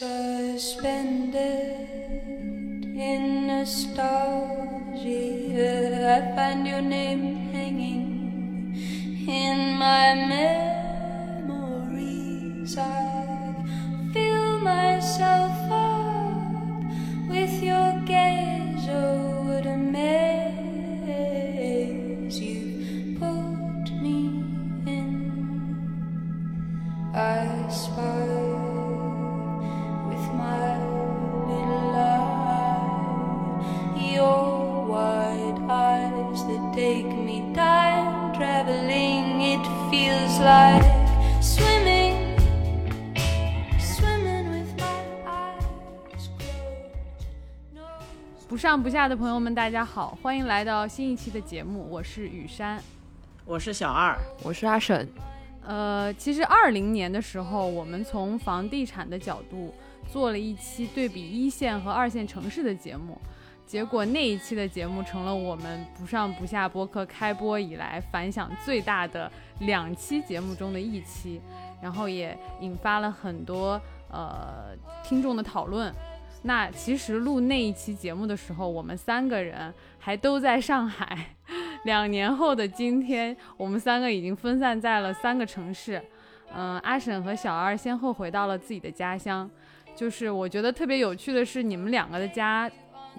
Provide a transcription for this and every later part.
Suspended in nostalgia, I find your name hanging in my memories. 上不下的朋友们，大家好，欢迎来到新一期的节目，我是雨山。我是小二，我是阿沈，呃，其实二零年的时候，我们从房地产的角度做了一期对比一线和二线城市的节目，结果那一期的节目成了我们不上不下播客开播以来反响最大的两期节目中的一期，然后也引发了很多呃听众的讨论。那其实录那一期节目的时候，我们三个人还都在上海。两年后的今天，我们三个已经分散在了三个城市。嗯，阿沈和小二先后回到了自己的家乡。就是我觉得特别有趣的是，你们两个的家，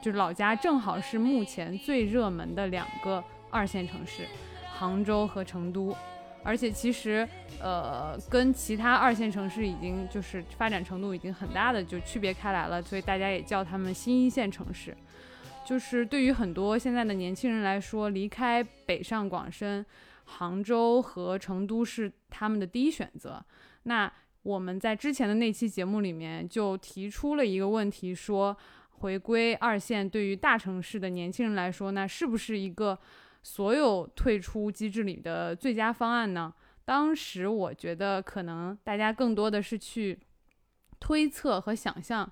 就是老家，正好是目前最热门的两个二线城市，杭州和成都。而且其实，呃，跟其他二线城市已经就是发展程度已经很大的就区别开来了，所以大家也叫他们新一线城市。就是对于很多现在的年轻人来说，离开北上广深，杭州和成都是他们的第一选择。那我们在之前的那期节目里面就提出了一个问题，说回归二线对于大城市的年轻人来说，那是不是一个所有退出机制里的最佳方案呢？当时我觉得可能大家更多的是去推测和想象。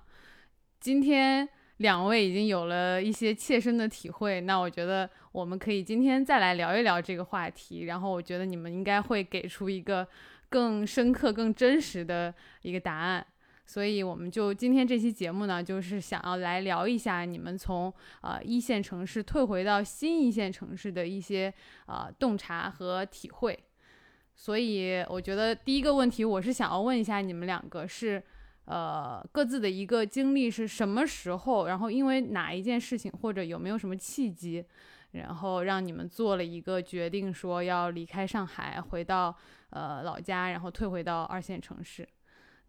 今天两位已经有了一些切身的体会，那我觉得我们可以今天再来聊一聊这个话题。然后我觉得你们应该会给出一个更深刻、更真实的一个答案。所以我们就今天这期节目呢，就是想要来聊一下你们从呃一线城市退回到新一线城市的一些呃洞察和体会。所以我觉得第一个问题，我是想要问一下你们两个是，呃，各自的一个经历是什么时候，然后因为哪一件事情，或者有没有什么契机，然后让你们做了一个决定，说要离开上海，回到呃老家，然后退回到二线城市。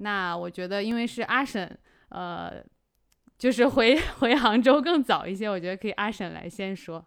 那我觉得，因为是阿婶，呃，就是回 回杭州更早一些，我觉得可以阿婶来先说。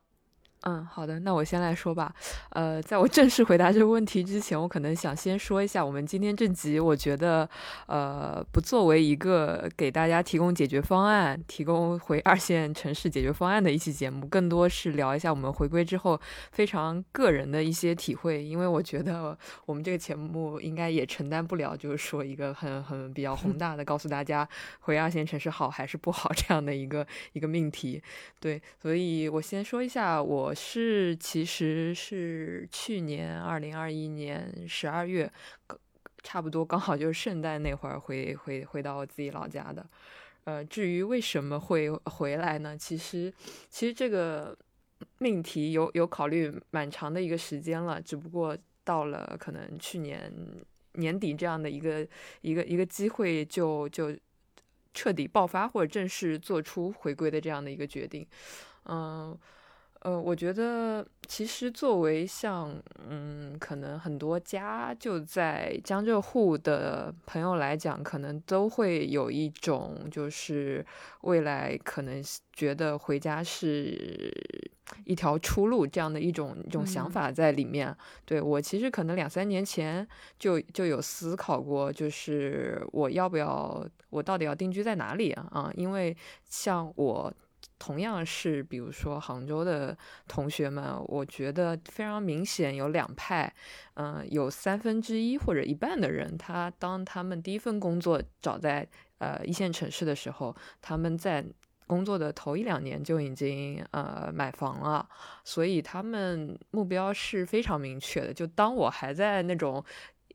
嗯，好的，那我先来说吧。呃，在我正式回答这个问题之前，我可能想先说一下，我们今天这集，我觉得，呃，不作为一个给大家提供解决方案、提供回二线城市解决方案的一期节目，更多是聊一下我们回归之后非常个人的一些体会。因为我觉得我们这个节目应该也承担不了，就是说一个很很比较宏大的告诉大家回二线城市好还是不好这样的一个一个命题。对，所以我先说一下我。是，其实是去年二零二一年十二月，差不多刚好就是圣诞那会儿回回回到我自己老家的。呃，至于为什么会回来呢？其实，其实这个命题有有考虑蛮长的一个时间了，只不过到了可能去年年底这样的一个一个一个机会，就就彻底爆发或者正式做出回归的这样的一个决定。嗯。我觉得其实作为像嗯，可能很多家就在江浙沪的朋友来讲，可能都会有一种就是未来可能觉得回家是一条出路这样的一种一种想法在里面。对我其实可能两三年前就就有思考过，就是我要不要，我到底要定居在哪里啊？啊，因为像我。同样是，比如说杭州的同学们，我觉得非常明显有两派，嗯，有三分之一或者一半的人，他当他们第一份工作找在呃一线城市的时候，他们在工作的头一两年就已经呃买房了，所以他们目标是非常明确的。就当我还在那种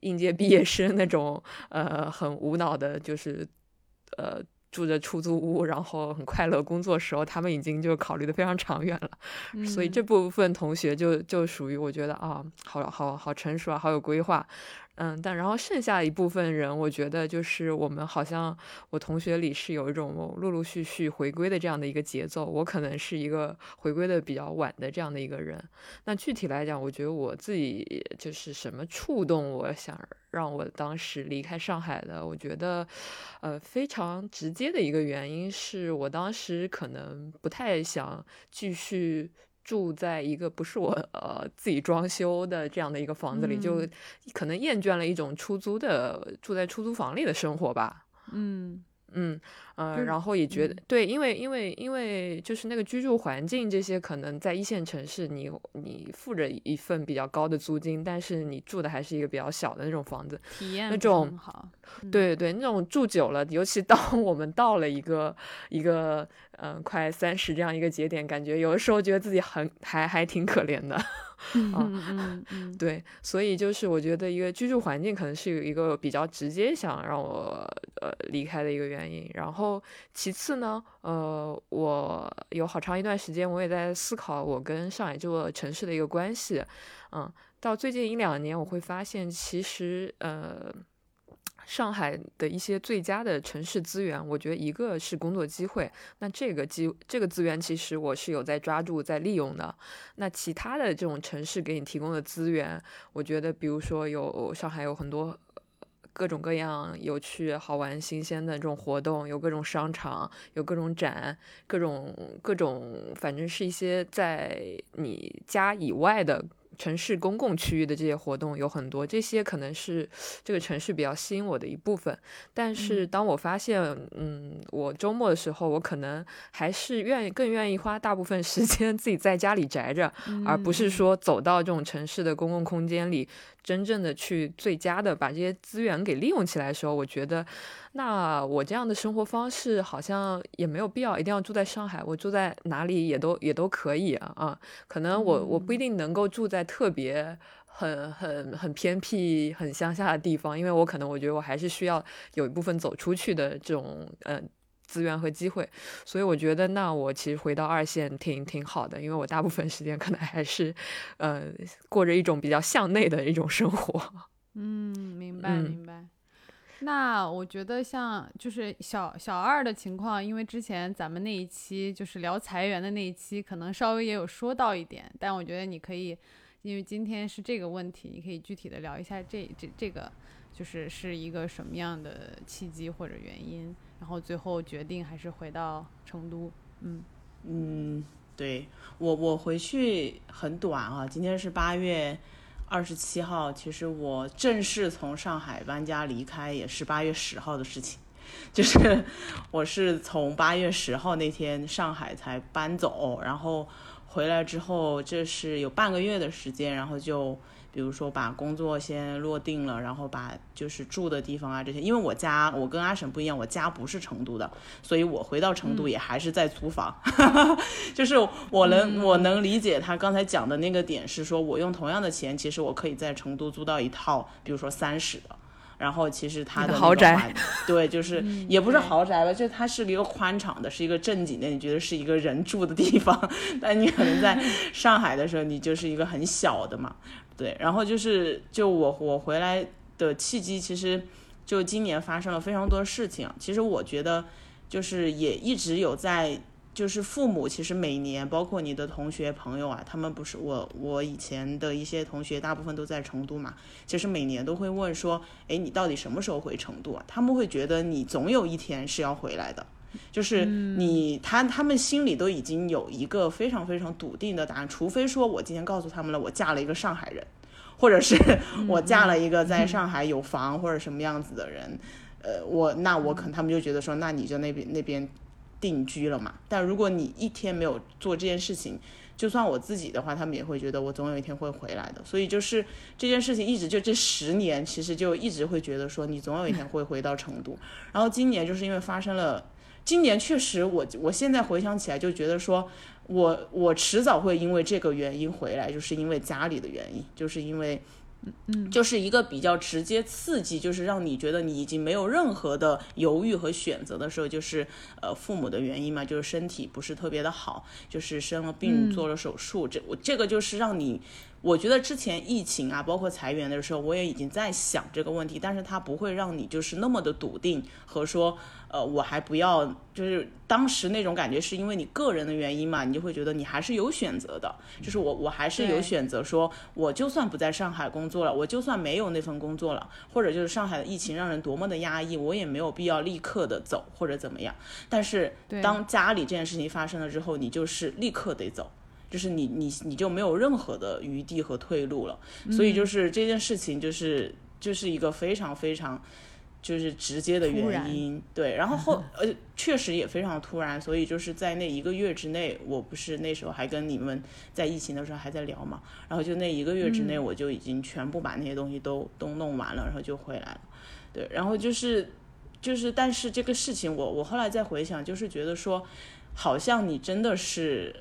应届毕业生那种呃很无脑的，就是。呃。住着出租屋，然后很快乐工作时候，他们已经就考虑的非常长远了，所以这部分同学就就属于我觉得啊，好好好成熟啊，好有规划。嗯，但然后剩下一部分人，我觉得就是我们好像我同学里是有一种陆陆续续回归的这样的一个节奏，我可能是一个回归的比较晚的这样的一个人。那具体来讲，我觉得我自己就是什么触动我想让我当时离开上海的，我觉得，呃，非常直接的一个原因是我当时可能不太想继续。住在一个不是我呃自己装修的这样的一个房子里，就可能厌倦了一种出租的住在出租房里的生活吧。嗯。嗯，呃，然后也觉得对，因为因为因为就是那个居住环境这些，可能在一线城市，你你付着一份比较高的租金，但是你住的还是一个比较小的那种房子，体验那种好，对对，那种住久了，尤其当 我们到了一个一个嗯快三十这样一个节点，感觉有的时候觉得自己很还还挺可怜的。嗯对，所以就是我觉得一个居住环境可能是有一个比较直接想让我呃离开的一个原因。然后其次呢，呃，我有好长一段时间我也在思考我跟上海这座城市的一个关系。嗯，到最近一两年，我会发现其实呃。上海的一些最佳的城市资源，我觉得一个是工作机会，那这个机这个资源其实我是有在抓住在利用的。那其他的这种城市给你提供的资源，我觉得比如说有上海有很多各种各样有趣、好玩、新鲜的这种活动，有各种商场，有各种展，各种各种，反正是一些在你家以外的。城市公共区域的这些活动有很多，这些可能是这个城市比较吸引我的一部分。但是当我发现，嗯，我周末的时候，我可能还是愿意更愿意花大部分时间 自己在家里宅着，而不是说走到这种城市的公共空间里。真正的去最佳的把这些资源给利用起来的时候，我觉得，那我这样的生活方式好像也没有必要一定要住在上海，我住在哪里也都也都可以啊啊，可能我我不一定能够住在特别很很很偏僻、很乡下的地方，因为我可能我觉得我还是需要有一部分走出去的这种嗯。资源和机会，所以我觉得那我其实回到二线挺挺好的，因为我大部分时间可能还是，呃，过着一种比较向内的一种生活。嗯，明白明白。那我觉得像就是小小二的情况，因为之前咱们那一期就是聊裁员的那一期，可能稍微也有说到一点，但我觉得你可以，因为今天是这个问题，你可以具体的聊一下这这这个，就是是一个什么样的契机或者原因。然后最后决定还是回到成都，嗯嗯，对我我回去很短啊，今天是八月二十七号，其实我正式从上海搬家离开也是八月十号的事情，就是我是从八月十号那天上海才搬走，然后回来之后这是有半个月的时间，然后就。比如说把工作先落定了，然后把就是住的地方啊这些，因为我家我跟阿婶不一样，我家不是成都的，所以我回到成都也还是在租房，就是我能我能理解他刚才讲的那个点是说，我用同样的钱，其实我可以在成都租到一套，比如说三室的，然后其实它的豪宅，对，就 是也不是豪宅吧，就它是一个宽敞的，是一个正经的，你觉得是一个人住的地方，但你可能在 上海的时候，你就是一个很小的嘛。对，然后就是就我我回来的契机，其实就今年发生了非常多的事情。其实我觉得就是也一直有在，就是父母其实每年，包括你的同学朋友啊，他们不是我我以前的一些同学，大部分都在成都嘛，其实每年都会问说，哎，你到底什么时候回成都啊？他们会觉得你总有一天是要回来的。就是你他他们心里都已经有一个非常非常笃定的答案，除非说我今天告诉他们了，我嫁了一个上海人，或者是 我嫁了一个在上海有房或者什么样子的人，呃，我那我可能他们就觉得说，那你就那边那边定居了嘛。但如果你一天没有做这件事情，就算我自己的话，他们也会觉得我总有一天会回来的。所以就是这件事情一直就这十年，其实就一直会觉得说你总有一天会回到成都。然后今年就是因为发生了。今年确实，我我现在回想起来就觉得说，我我迟早会因为这个原因回来，就是因为家里的原因，就是因为嗯，就是一个比较直接刺激，就是让你觉得你已经没有任何的犹豫和选择的时候，就是呃父母的原因嘛，就是身体不是特别的好，就是生了病做了手术，这我这个就是让你。我觉得之前疫情啊，包括裁员的时候，我也已经在想这个问题，但是它不会让你就是那么的笃定和说，呃，我还不要，就是当时那种感觉是因为你个人的原因嘛，你就会觉得你还是有选择的，就是我我还是有选择，说我就算不在上海工作了，我就算没有那份工作了，或者就是上海的疫情让人多么的压抑，我也没有必要立刻的走或者怎么样，但是当家里这件事情发生了之后，你就是立刻得走。就是你你你就没有任何的余地和退路了，所以就是这件事情就是就是一个非常非常就是直接的原因，对，然后后呃确实也非常突然，所以就是在那一个月之内，我不是那时候还跟你们在疫情的时候还在聊嘛，然后就那一个月之内我就已经全部把那些东西都都弄完了，然后就回来了，对，然后就是就是但是这个事情我我后来再回想，就是觉得说好像你真的是。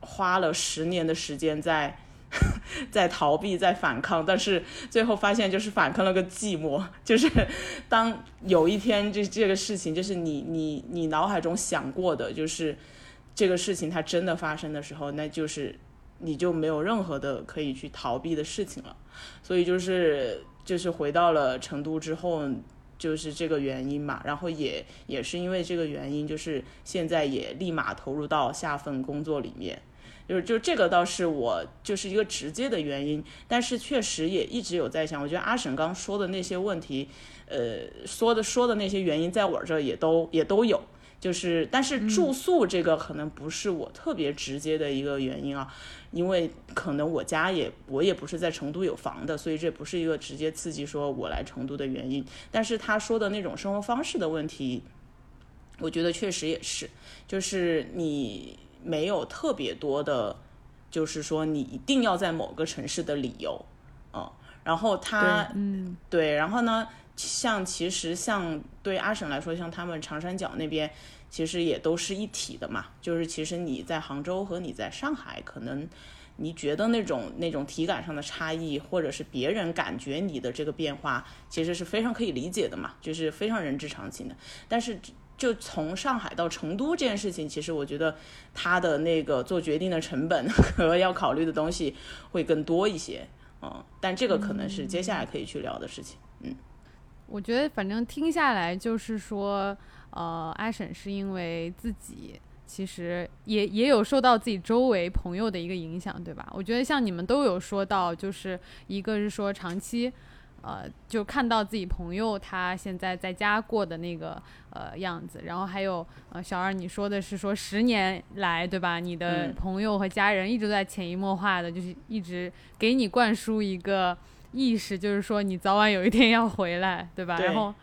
花了十年的时间在 在逃避，在反抗，但是最后发现就是反抗了个寂寞。就是当有一天这这个事情，就是你你你脑海中想过的，就是这个事情它真的发生的时候，那就是你就没有任何的可以去逃避的事情了。所以就是就是回到了成都之后，就是这个原因嘛。然后也也是因为这个原因，就是现在也立马投入到下份工作里面。就是就这个倒是我就是一个直接的原因，但是确实也一直有在想，我觉得阿婶刚说的那些问题，呃，说的说的那些原因，在我这儿也都也都有，就是但是住宿这个可能不是我特别直接的一个原因啊，因为可能我家也我也不是在成都有房的，所以这不是一个直接刺激说我来成都的原因。但是他说的那种生活方式的问题，我觉得确实也是，就是你。没有特别多的，就是说你一定要在某个城市的理由，嗯，然后他，嗯，对，然后呢，像其实像对阿省来说，像他们长三角那边，其实也都是一体的嘛，就是其实你在杭州和你在上海，可能你觉得那种那种体感上的差异，或者是别人感觉你的这个变化，其实是非常可以理解的嘛，就是非常人之常情的，但是。就从上海到成都这件事情，其实我觉得他的那个做决定的成本 和要考虑的东西会更多一些，嗯，但这个可能是接下来可以去聊的事情，嗯，我觉得反正听下来就是说，呃，阿婶是因为自己其实也也有受到自己周围朋友的一个影响，对吧？我觉得像你们都有说到，就是一个是说长期。呃，就看到自己朋友他现在在家过的那个呃样子，然后还有呃小二你说的是说十年来对吧？你的朋友和家人一直在潜移默化的，就是一直给你灌输一个意识，就是说你早晚有一天要回来，对吧？然后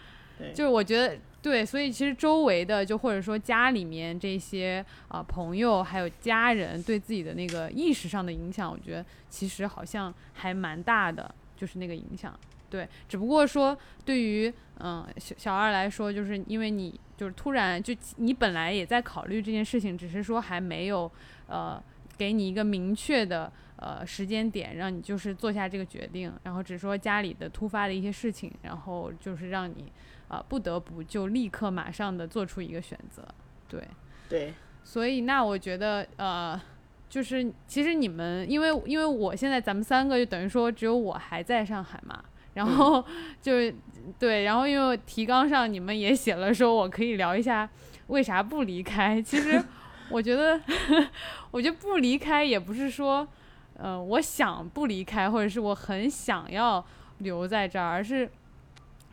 就是我觉得对，所以其实周围的就或者说家里面这些啊朋友还有家人对自己的那个意识上的影响，我觉得其实好像还蛮大的，就是那个影响。对，只不过说对于嗯小小二来说，就是因为你就是突然就你本来也在考虑这件事情，只是说还没有呃给你一个明确的呃时间点，让你就是做下这个决定，然后只说家里的突发的一些事情，然后就是让你啊不得不就立刻马上的做出一个选择。对对，所以那我觉得呃就是其实你们因为因为我现在咱们三个就等于说只有我还在上海嘛。然后就对，然后因为提纲上你们也写了，说我可以聊一下为啥不离开。其实 我觉得，我觉得不离开也不是说，呃，我想不离开，或者是我很想要留在这儿，而是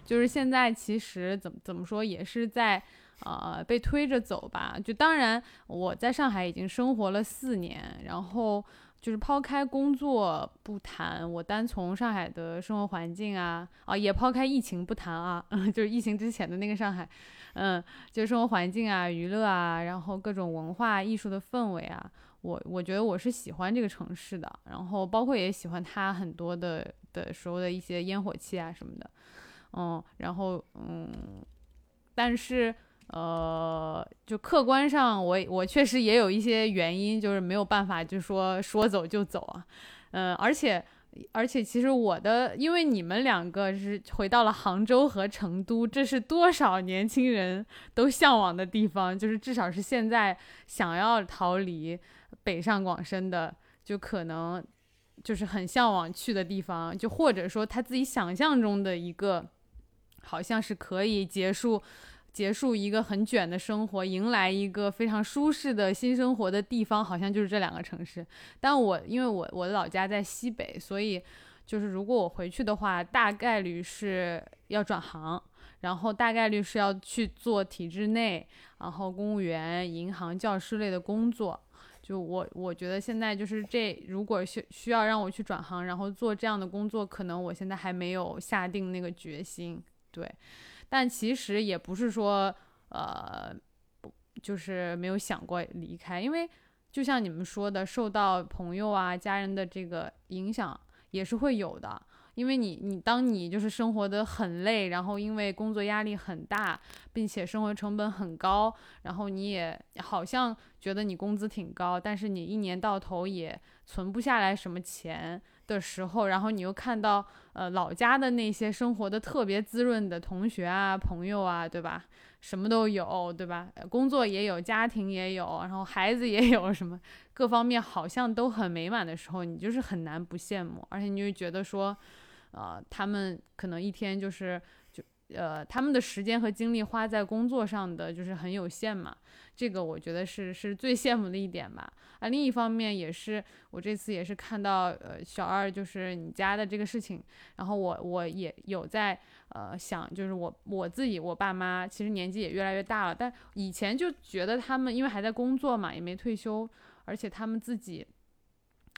就是现在其实怎么怎么说也是在呃被推着走吧。就当然我在上海已经生活了四年，然后。就是抛开工作不谈，我单从上海的生活环境啊，啊，也抛开疫情不谈啊，就是疫情之前的那个上海，嗯，就生活环境啊、娱乐啊，然后各种文化艺术的氛围啊，我我觉得我是喜欢这个城市的，然后包括也喜欢它很多的的时候的一些烟火气啊什么的，嗯，然后嗯，但是。呃，就客观上，我我确实也有一些原因，就是没有办法，就说说走就走啊，嗯，而且而且其实我的，因为你们两个是回到了杭州和成都，这是多少年轻人都向往的地方，就是至少是现在想要逃离北上广深的，就可能就是很向往去的地方，就或者说他自己想象中的一个，好像是可以结束。结束一个很卷的生活，迎来一个非常舒适的新生活的地方，好像就是这两个城市。但我因为我我的老家在西北，所以就是如果我回去的话，大概率是要转行，然后大概率是要去做体制内，然后公务员、银行、教师类的工作。就我我觉得现在就是这，如果需需要让我去转行，然后做这样的工作，可能我现在还没有下定那个决心。对。但其实也不是说，呃，就是没有想过离开，因为就像你们说的，受到朋友啊、家人的这个影响也是会有的。因为你，你当你就是生活的很累，然后因为工作压力很大，并且生活成本很高，然后你也好像觉得你工资挺高，但是你一年到头也存不下来什么钱。的时候，然后你又看到，呃，老家的那些生活的特别滋润的同学啊、朋友啊，对吧？什么都有，对吧？工作也有，家庭也有，然后孩子也有，什么各方面好像都很美满的时候，你就是很难不羡慕，而且你就觉得说，呃，他们可能一天就是呃，他们的时间和精力花在工作上的就是很有限嘛。这个我觉得是是最羡慕的一点吧。啊，另一方面也是我这次也是看到，呃，小二就是你家的这个事情，然后我我也有在呃想，就是我我自己我爸妈其实年纪也越来越大了，但以前就觉得他们因为还在工作嘛，也没退休，而且他们自己。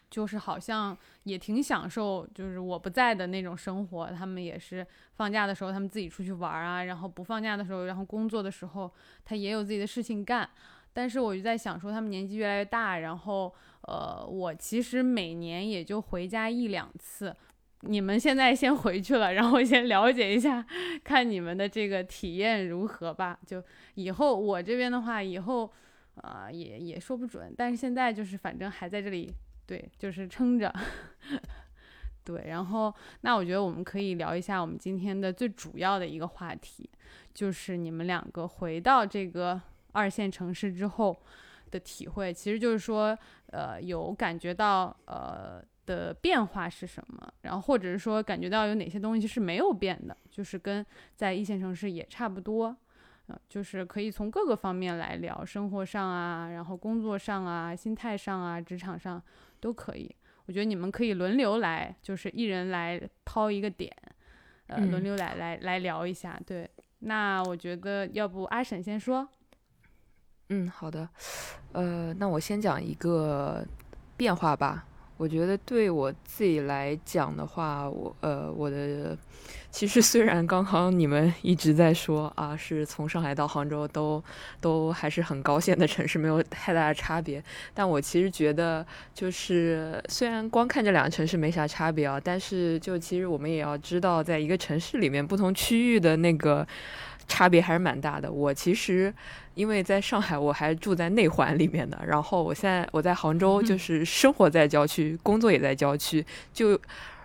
就是好像也挺享受，就是我不在的那种生活。他们也是放假的时候，他们自己出去玩啊，然后不放假的时候，然后工作的时候，他也有自己的事情干。但是我就在想说，他们年纪越来越大，然后呃，我其实每年也就回家一两次。你们现在先回去了，然后先了解一下，看你们的这个体验如何吧。就以后我这边的话，以后啊也也说不准。但是现在就是反正还在这里。对，就是撑着。对，然后那我觉得我们可以聊一下我们今天的最主要的一个话题，就是你们两个回到这个二线城市之后的体会。其实就是说，呃，有感觉到呃的变化是什么，然后或者是说感觉到有哪些东西是没有变的，就是跟在一线城市也差不多。呃，就是可以从各个方面来聊，生活上啊，然后工作上啊，心态上啊，职场上。都可以，我觉得你们可以轮流来，就是一人来抛一个点，呃，轮流来来来聊一下。对，那我觉得要不阿婶先说。嗯，好的，呃，那我先讲一个变化吧。我觉得对我自己来讲的话，我呃，我的其实虽然刚刚你们一直在说啊，是从上海到杭州都都还是很高线的城市，没有太大的差别。但我其实觉得，就是虽然光看这两个城市没啥差别啊，但是就其实我们也要知道，在一个城市里面不同区域的那个。差别还是蛮大的。我其实因为在上海，我还住在内环里面的，然后我现在我在杭州，就 是生活在郊区，工作也在郊区，就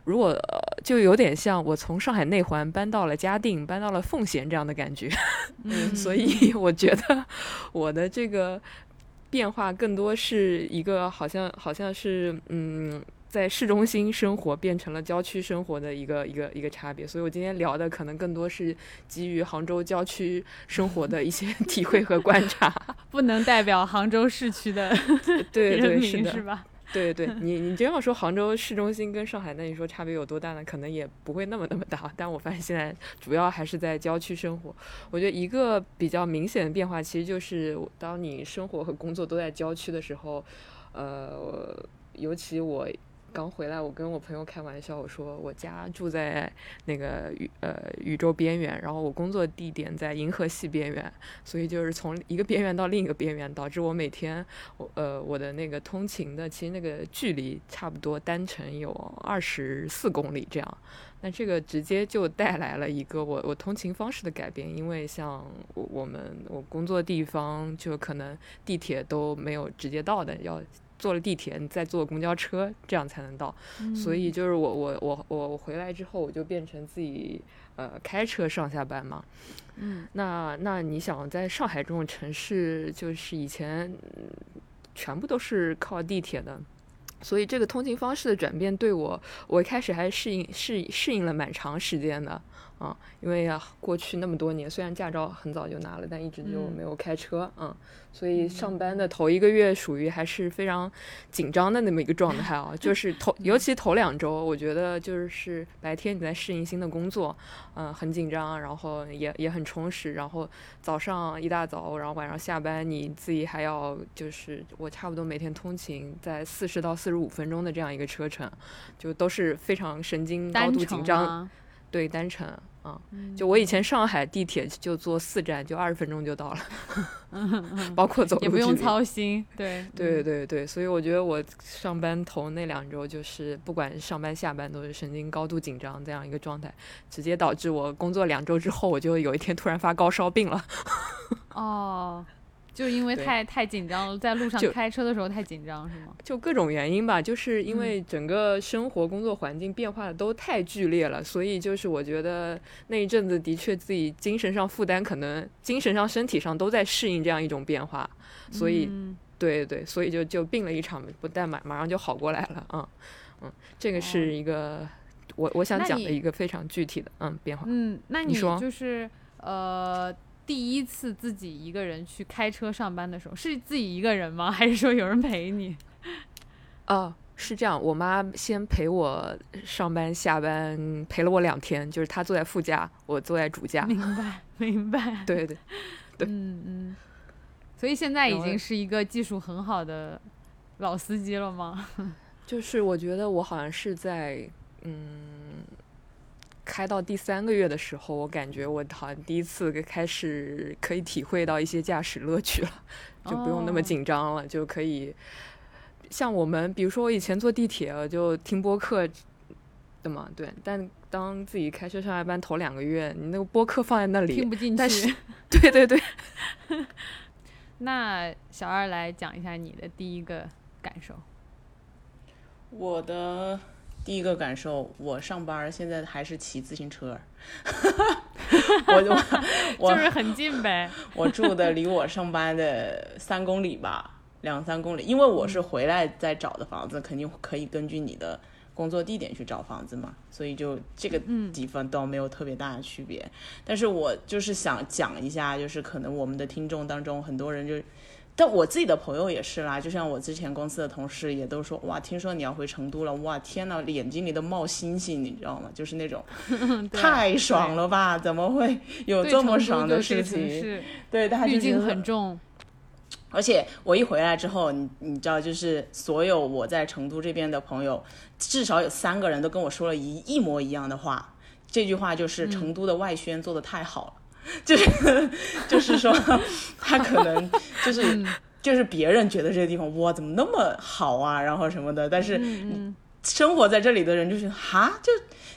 如果就有点像我从上海内环搬到了嘉定，搬到了奉贤这样的感觉。所以我觉得我的这个变化更多是一个好像好像是嗯。在市中心生活变成了郊区生活的一个一个一个差别，所以我今天聊的可能更多是基于杭州郊区生活的一些 体会和观察，不能代表杭州市区的对对 是的是吧？对对，你你真要说杭州市中心跟上海，那你说差别有多大呢？可能也不会那么那么大。但我发现现在主要还是在郊区生活，我觉得一个比较明显的变化，其实就是当你生活和工作都在郊区的时候，呃，尤其我。刚回来，我跟我朋友开玩笑，我说我家住在那个宇呃宇宙边缘，然后我工作地点在银河系边缘，所以就是从一个边缘到另一个边缘，导致我每天我呃我的那个通勤的其实那个距离差不多单程有二十四公里这样，那这个直接就带来了一个我我通勤方式的改变，因为像我我们我工作地方就可能地铁都没有直接到的要。坐了地铁，你再坐公交车，这样才能到。所以就是我我我我我回来之后，我就变成自己呃开车上下班嘛。嗯，那那你想在上海这种城市，就是以前全部都是靠地铁的。所以这个通勤方式的转变对我，我一开始还适应适适应了蛮长时间的。啊，因为啊，过去那么多年，虽然驾照很早就拿了，但一直就没有开车，嗯，所以上班的头一个月属于还是非常紧张的那么一个状态啊，就是头，尤其头两周，我觉得就是白天你在适应新的工作，嗯，很紧张，然后也也很充实，然后早上一大早，然后晚上下班，你自己还要就是我差不多每天通勤在四十到四十五分钟的这样一个车程，就都是非常神经高度紧张，对，单程。啊，就我以前上海地铁就坐四站，就二十分钟就到了，包括走路也不用操心。对对对对，所以我觉得我上班头那两周，就是不管上班下班都是神经高度紧张这样一个状态，直接导致我工作两周之后，我就有一天突然发高烧病了。哦。就因为太太紧张了，在路上开车的时候太紧张是吗？就各种原因吧，就是因为整个生活工作环境变化的都太剧烈了，所以就是我觉得那一阵子的确自己精神上负担，可能精神上、身体上都在适应这样一种变化，所以对对，所以就就病了一场，不但马马上就好过来了，嗯嗯，这个是一个我我想讲的一个非常具体的嗯变化。嗯，那你说就是呃。第一次自己一个人去开车上班的时候，是自己一个人吗？还是说有人陪你？哦，是这样，我妈先陪我上班下班，陪了我两天，就是她坐在副驾，我坐在主驾。明白，明白。对对对，嗯嗯。所以现在已经是一个技术很好的老司机了吗？就是我觉得我好像是在嗯。开到第三个月的时候，我感觉我好像第一次开始可以体会到一些驾驶乐趣了，就不用那么紧张了，就可以像我们，比如说我以前坐地铁就听播客的嘛，对。但当自己开车上下班头两个月，你那个播客放在那里听不进去，对对 对。那小二来讲一下你的第一个感受。我的。第一个感受，我上班现在还是骑自行车，我 我就是很近呗。我住的离我上班的三公里吧，两三公里。因为我是回来再找的房子，肯定可以根据你的工作地点去找房子嘛，所以就这个地方倒没有特别大的区别。但是我就是想讲一下，就是可能我们的听众当中很多人就。但我自己的朋友也是啦，就像我之前公司的同事也都说，哇，听说你要回成都了，哇，天呐，眼睛里都冒星星，你知道吗？就是那种 太爽了吧？怎么会有这么爽的事情？对，大家就觉得很重。而且我一回来之后，你你知道，就是所有我在成都这边的朋友，至少有三个人都跟我说了一一模一样的话。这句话就是成都的外宣做的太好了。就是 就是说，他可能就是就是别人觉得这个地方哇怎么那么好啊，然后什么的，但是生活在这里的人就是哈就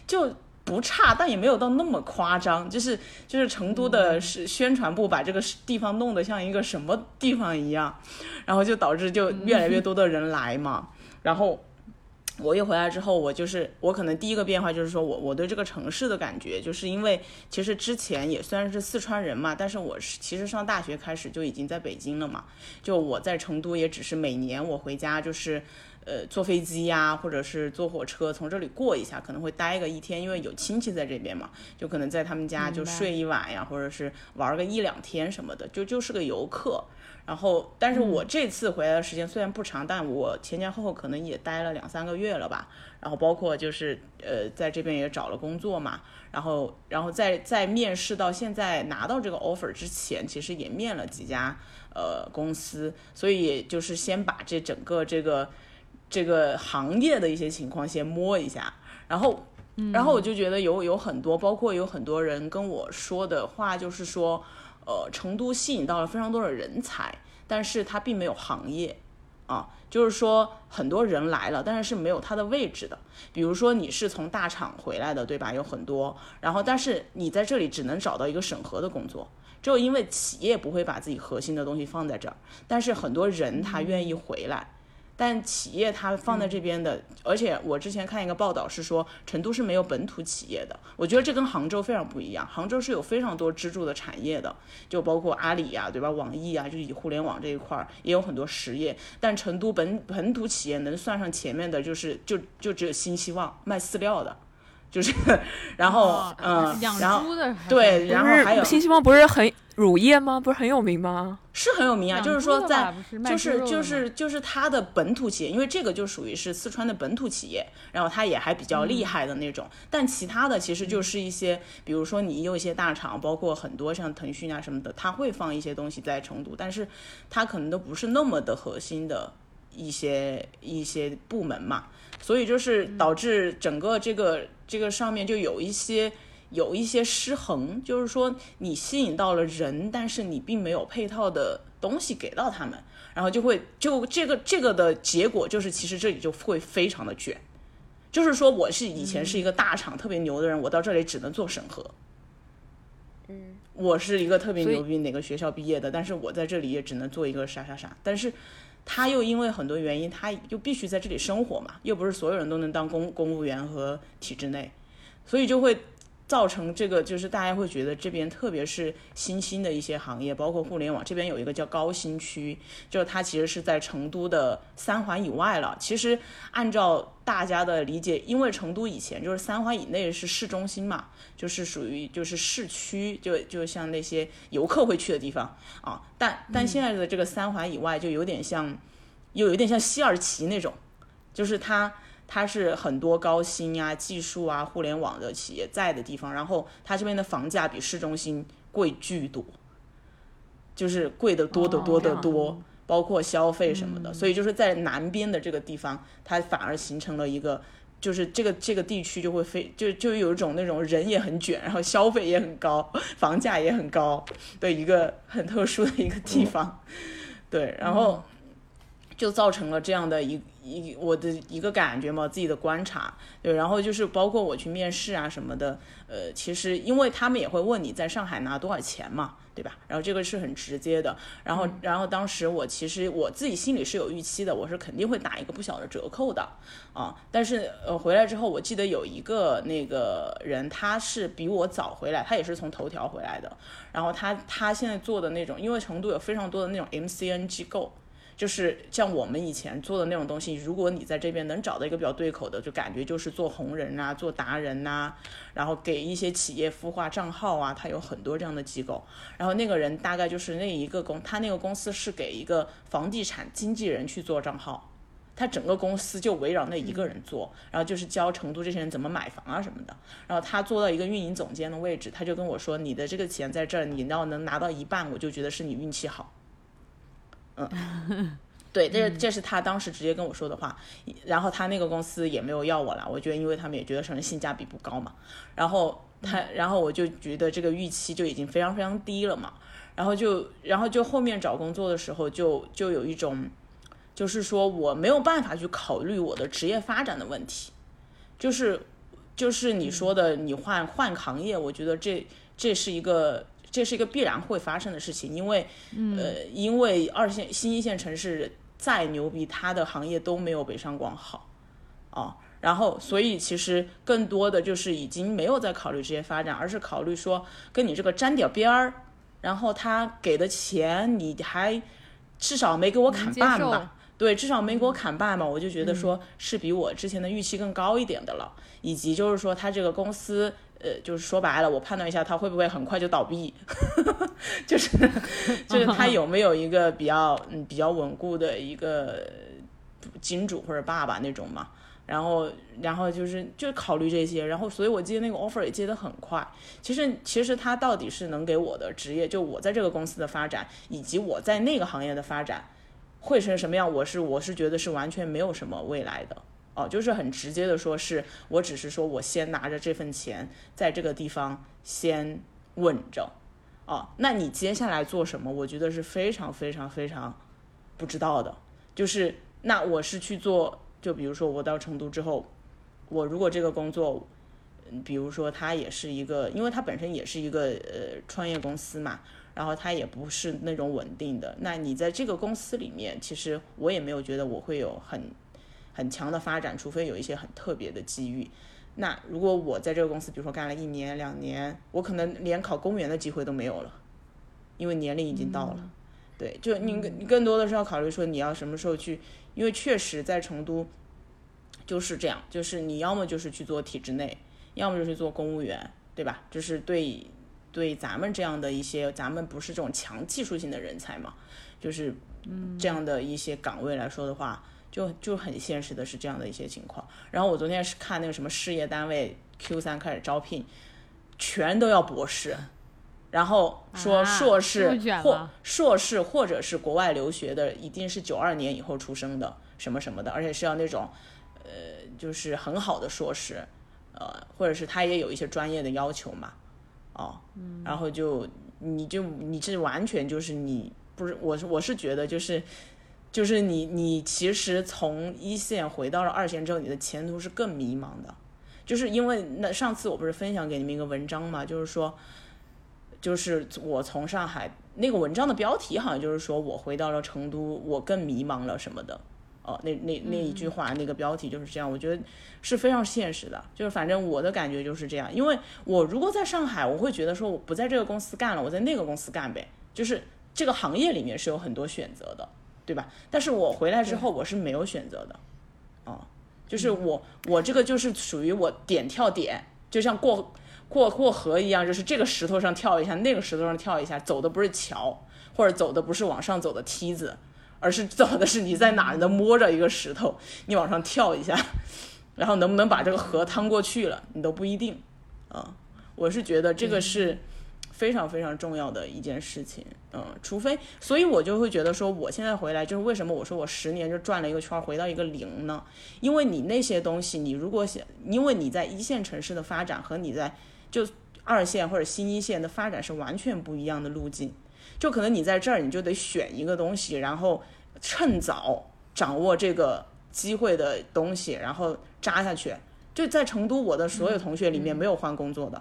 就不差，但也没有到那么夸张。就是就是成都的是宣传部把这个地方弄得像一个什么地方一样，然后就导致就越来越多的人来嘛，然后。我一回来之后，我就是我可能第一个变化就是说我我对这个城市的感觉，就是因为其实之前也算是四川人嘛，但是我是其实上大学开始就已经在北京了嘛，就我在成都也只是每年我回家就是，呃坐飞机呀，或者是坐火车从这里过一下，可能会待个一天，因为有亲戚在这边嘛，就可能在他们家就睡一晚呀，或者是玩个一两天什么的，就就是个游客。然后，但是我这次回来的时间虽然不长，但我前前后后可能也待了两三个月了吧。然后包括就是呃，在这边也找了工作嘛。然后，然后在在面试到现在拿到这个 offer 之前，其实也面了几家呃公司，所以就是先把这整个这个这个行业的一些情况先摸一下。然后，然后我就觉得有有很多，包括有很多人跟我说的话，就是说。呃，成都吸引到了非常多的人才，但是它并没有行业，啊，就是说很多人来了，但是是没有它的位置的。比如说你是从大厂回来的，对吧？有很多，然后但是你在这里只能找到一个审核的工作，只有因为企业不会把自己核心的东西放在这儿，但是很多人他愿意回来，但企业它放在这边的，而且我之前看一个报道是说，成都是没有本土企业的。我觉得这跟杭州非常不一样，杭州是有非常多支柱的产业的，就包括阿里呀，对吧？网易啊，就是以互联网这一块儿也有很多实业。但成都本本土企业能算上前面的，就是就就只有新希望卖饲料的，就是，然后嗯，养然后猪的还对，然后还有新希望不是很乳业吗？不是很有名吗？是很有名啊，就是说在是就是就是就是它的本土企业，因为这个就属于是四川的本土企业，然后它也还比较嗯厉害的那种。但其他的其实就是一些，比如说你有一些大厂，包括很多像腾讯啊什么的，它会放一些东西在成都，但是它可能都不是那么的核心的一些一些部门嘛，所以就是导致整个这个这个上面就有一些。有一些失衡，就是说你吸引到了人，但是你并没有配套的东西给到他们，然后就会就这个这个的结果就是，其实这里就会非常的卷。就是说，我是以前是一个大厂特别牛的人，我到这里只能做审核。嗯，我是一个特别牛逼哪个学校毕业的，但是我在这里也只能做一个啥啥啥。但是他又因为很多原因，他又必须在这里生活嘛，又不是所有人都能当公公务员和体制内，所以就会造成这个，就是大家会觉得这边特别是新兴的一些行业，包括互联网这边有一个叫高新区，就是它其实是在成都的三环以外了。其实按照大家的理解，因为成都以前就是三环以内是市中心嘛，就是属于就是市区，就就像那些游客会去的地方啊。但但现在的这个三环以外就有点像，又有点像西二旗那种，就是它。它是很多高新啊、技术啊、互联网的企业在的地方，然后它这边的房价比市中心贵巨多，就是贵的多得多得多，包括消费什么的。所以就是在南边的这个地方，它反而形成了一个，就是这个这个地区就会非就就有一种那种人也很卷，然后消费也很高，房价也很高的一个很特殊的一个地方。对，然后就造成了这样的一一我的一个感觉嘛，自己的观察，对，然后就是包括我去面试啊什么的，呃，其实因为他们也会问你在上海拿多少钱嘛，对吧？然后这个是很直接的，然后然后当时我其实我自己心里是有预期的，我是肯定会打一个不小的折扣的啊，但是呃回来之后，我记得有一个那个人他是比我早回来，他也是从头条回来的，然后他他现在做的那种，因为成都有非常多的那种 MCN 机构。就是像我们以前做的那种东西，如果你在这边能找到一个比较对口的，就感觉就是做红人啊，做达人呐、然后给一些企业孵化账号啊，他有很多这样的机构。然后那个人大概就是那一个公，他那个公司是给一个房地产经纪人去做账号，他整个公司就围绕那一个人做，然后就是教成都这些人怎么买房啊什么的。然后他做到一个运营总监的位置，他就跟我说：“你的这个钱在这儿，你要能拿到一半，我就觉得是你运气好。”嗯，对，这这是他当时直接跟我说的话，然后他那个公司也没有要我了，我觉得因为他们也觉得可能性价比不高嘛，然后他，然后我就觉得这个预期就已经非常非常低了嘛，然后就，然后就后面找工作的时候就就有一种，就是说我没有办法去考虑我的职业发展的问题，就是就是你说的你换换行业，我觉得这这是一个。这是一个必然会发生的事情，因为，呃，因为二线、新一线城市再牛逼，它的行业都没有北上广好，啊，然后所以其实更多的就是已经没有在考虑职业发展，而是考虑说跟你这个沾点边儿，然后他给的钱你还至少没给我砍半吧。对，至少没给我砍半嘛，我就觉得说是比我之前的预期更高一点的了，以及就是说他这个公司，呃，就是说白了，我判断一下他会不会很快就倒闭，就是就是他有没有一个比较嗯比较稳固的一个金主或者爸爸那种嘛，然后然后就是就考虑这些，然后所以我接那个 offer 也接得很快。其实其实他到底是能给我的职业，就我在这个公司的发展，以及我在那个行业的发展。会成什么样？我是我是觉得是完全没有什么未来的哦，就是很直接的说，是我只是说我先拿着这份钱在这个地方先稳着哦。那你接下来做什么？我觉得是非常非常非常不知道的。就是那我是去做，就比如说我到成都之后，我如果这个工作，比如说它也是一个，因为它本身也是一个呃创业公司嘛。然后它也不是那种稳定的。那你在这个公司里面，其实我也没有觉得我会有很很强的发展，除非有一些很特别的机遇。那如果我在这个公司，比如说干了一年两年，我可能连考公务员的机会都没有了，因为年龄已经到了。对，就你你更多的是要考虑说你要什么时候去，因为确实在成都就是这样，就是你要么就是去做体制内，要么就是做公务员，对吧？就是对对咱们这样的一些，咱们不是这种强技术性的人才嘛，就是这样的一些岗位来说的话，就就很现实的是这样的一些情况。然后我昨天是看那个什么事业单位 Q 三开始招聘，全都要博士。然后说啊硕士、或硕士或者是国外留学的，一定是九二年以后出生的，什么什么的，而且是要那种，呃，就是很好的硕士，呃，或者是他也有一些专业的要求嘛，哦，然后就你就你这完全就是你不是我是我是觉得就是。就是你，你其实从一线回到了二线之后，你的前途是更迷茫的。就是因为那上次我不是分享给你们一个文章嘛，就是说，就是我从上海那个文章的标题好像就是说我回到了成都，我更迷茫了什么的。哦，那那那一句话，那个标题就是这样，我觉得是非常现实的。就是反正我的感觉就是这样，因为我如果在上海，我会觉得说我不在这个公司干了，我在那个公司干呗。就是这个行业里面是有很多选择的，对吧？但是我回来之后，我是没有选择的。哦，就是我我这个就是属于我点跳点，就像过过过河一样，就是这个石头上跳一下，那个石头上跳一下，走的不是桥，或者走的不是往上走的梯子，而是走的是你在哪儿能摸着一个石头，你往上跳一下，然后能不能把这个河趟过去了，你都不一定。啊、我是觉得这个是非常非常重要的一件事情。嗯，除非，所以我就会觉得说，我现在回来就是为什么我说我十年就转了一个圈儿，回到一个零呢？因为你那些东西，你如果想，因为你在一线城市的发展和你在就二线或者新一线的发展是完全不一样的路径。就可能你在这儿，你就得选一个东西，然后趁早掌握这个机会的东西，然后扎下去。就在成都，我的所有同学里面没有换工作的。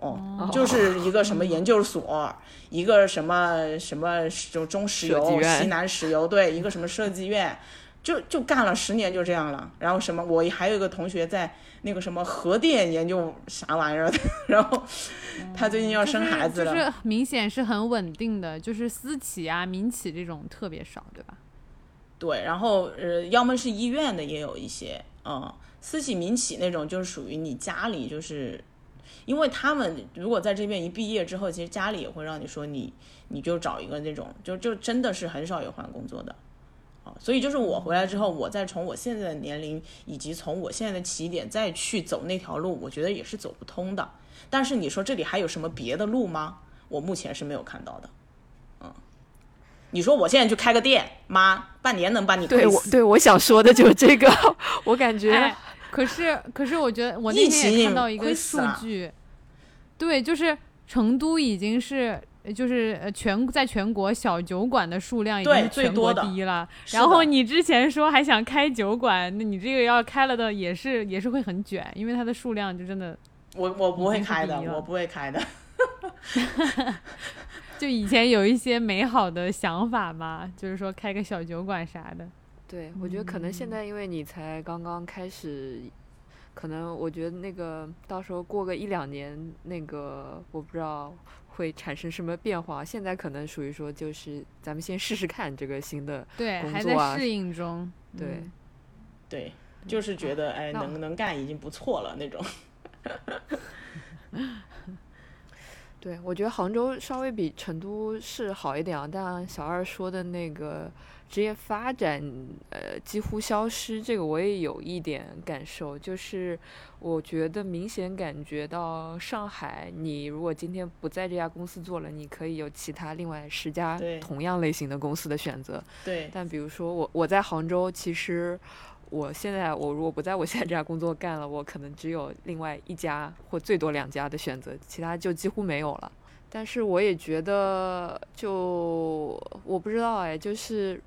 哦，就是一个什么研究所，一个什么什么就中石油、西南石油，对，一个什么设计院，就就干了十年就这样了。然后什么，我还有一个同学在那个什么核电研究啥玩意儿的，然后他最近要生孩子了。就是就是明显是很稳定的，就是私企啊、民企这种特别少，对吧？对，然后呃，要么是医院的也有一些，嗯，私企民企那种就是属于你家里就是，因为他们如果在这边一毕业之后，其实家里也会让你说你你就找一个那种，就就真的是很少有换工作的。啊，所以就是我回来之后，我再从我现在的年龄以及从我现在的起点再去走那条路，我觉得也是走不通的。但是你说这里还有什么别的路吗？我目前是没有看到的。嗯，你说我现在去开个店，妈，半年能把你对亏死。我对我想说的就是这个，我感觉、哎，可是可是我觉得我那疫天也看到一个数据，对，就是成都已经是。呃就是呃，全在全国小酒馆的数量已经是全国最多的第一了。然后你之前说还想开酒馆，那你这个要开了的也是也是会很卷，因为它的数量就真的我我不会开的我不会开的。就以前有一些美好的想法嘛，就是说开个小酒馆啥的。对，我觉得可能现嗯在因为你才刚刚开始，可能我觉得那个到时候过个一两年，那个我不知道会产生什么变化。现在可能属于说就是咱们先试试看这个新的，对，工作啊还在适应中。对嗯对，就是觉得哎，那能能干已经不错了那种。对，我觉得杭州稍微比成都是好一点啊，但小二说的那个职业发展，呃，几乎消失，这个我也有一点感受，就是我觉得明显感觉到上海，你如果今天不在这家公司做了，你可以有其他另外十家同样类型的公司的选择。对，但比如说我我在杭州，其实我现在我如果不在我现在这家工作干了，我可能只有另外一家或最多两家的选择，其他就几乎没有了。但是我也觉得，就我不知道哎，就是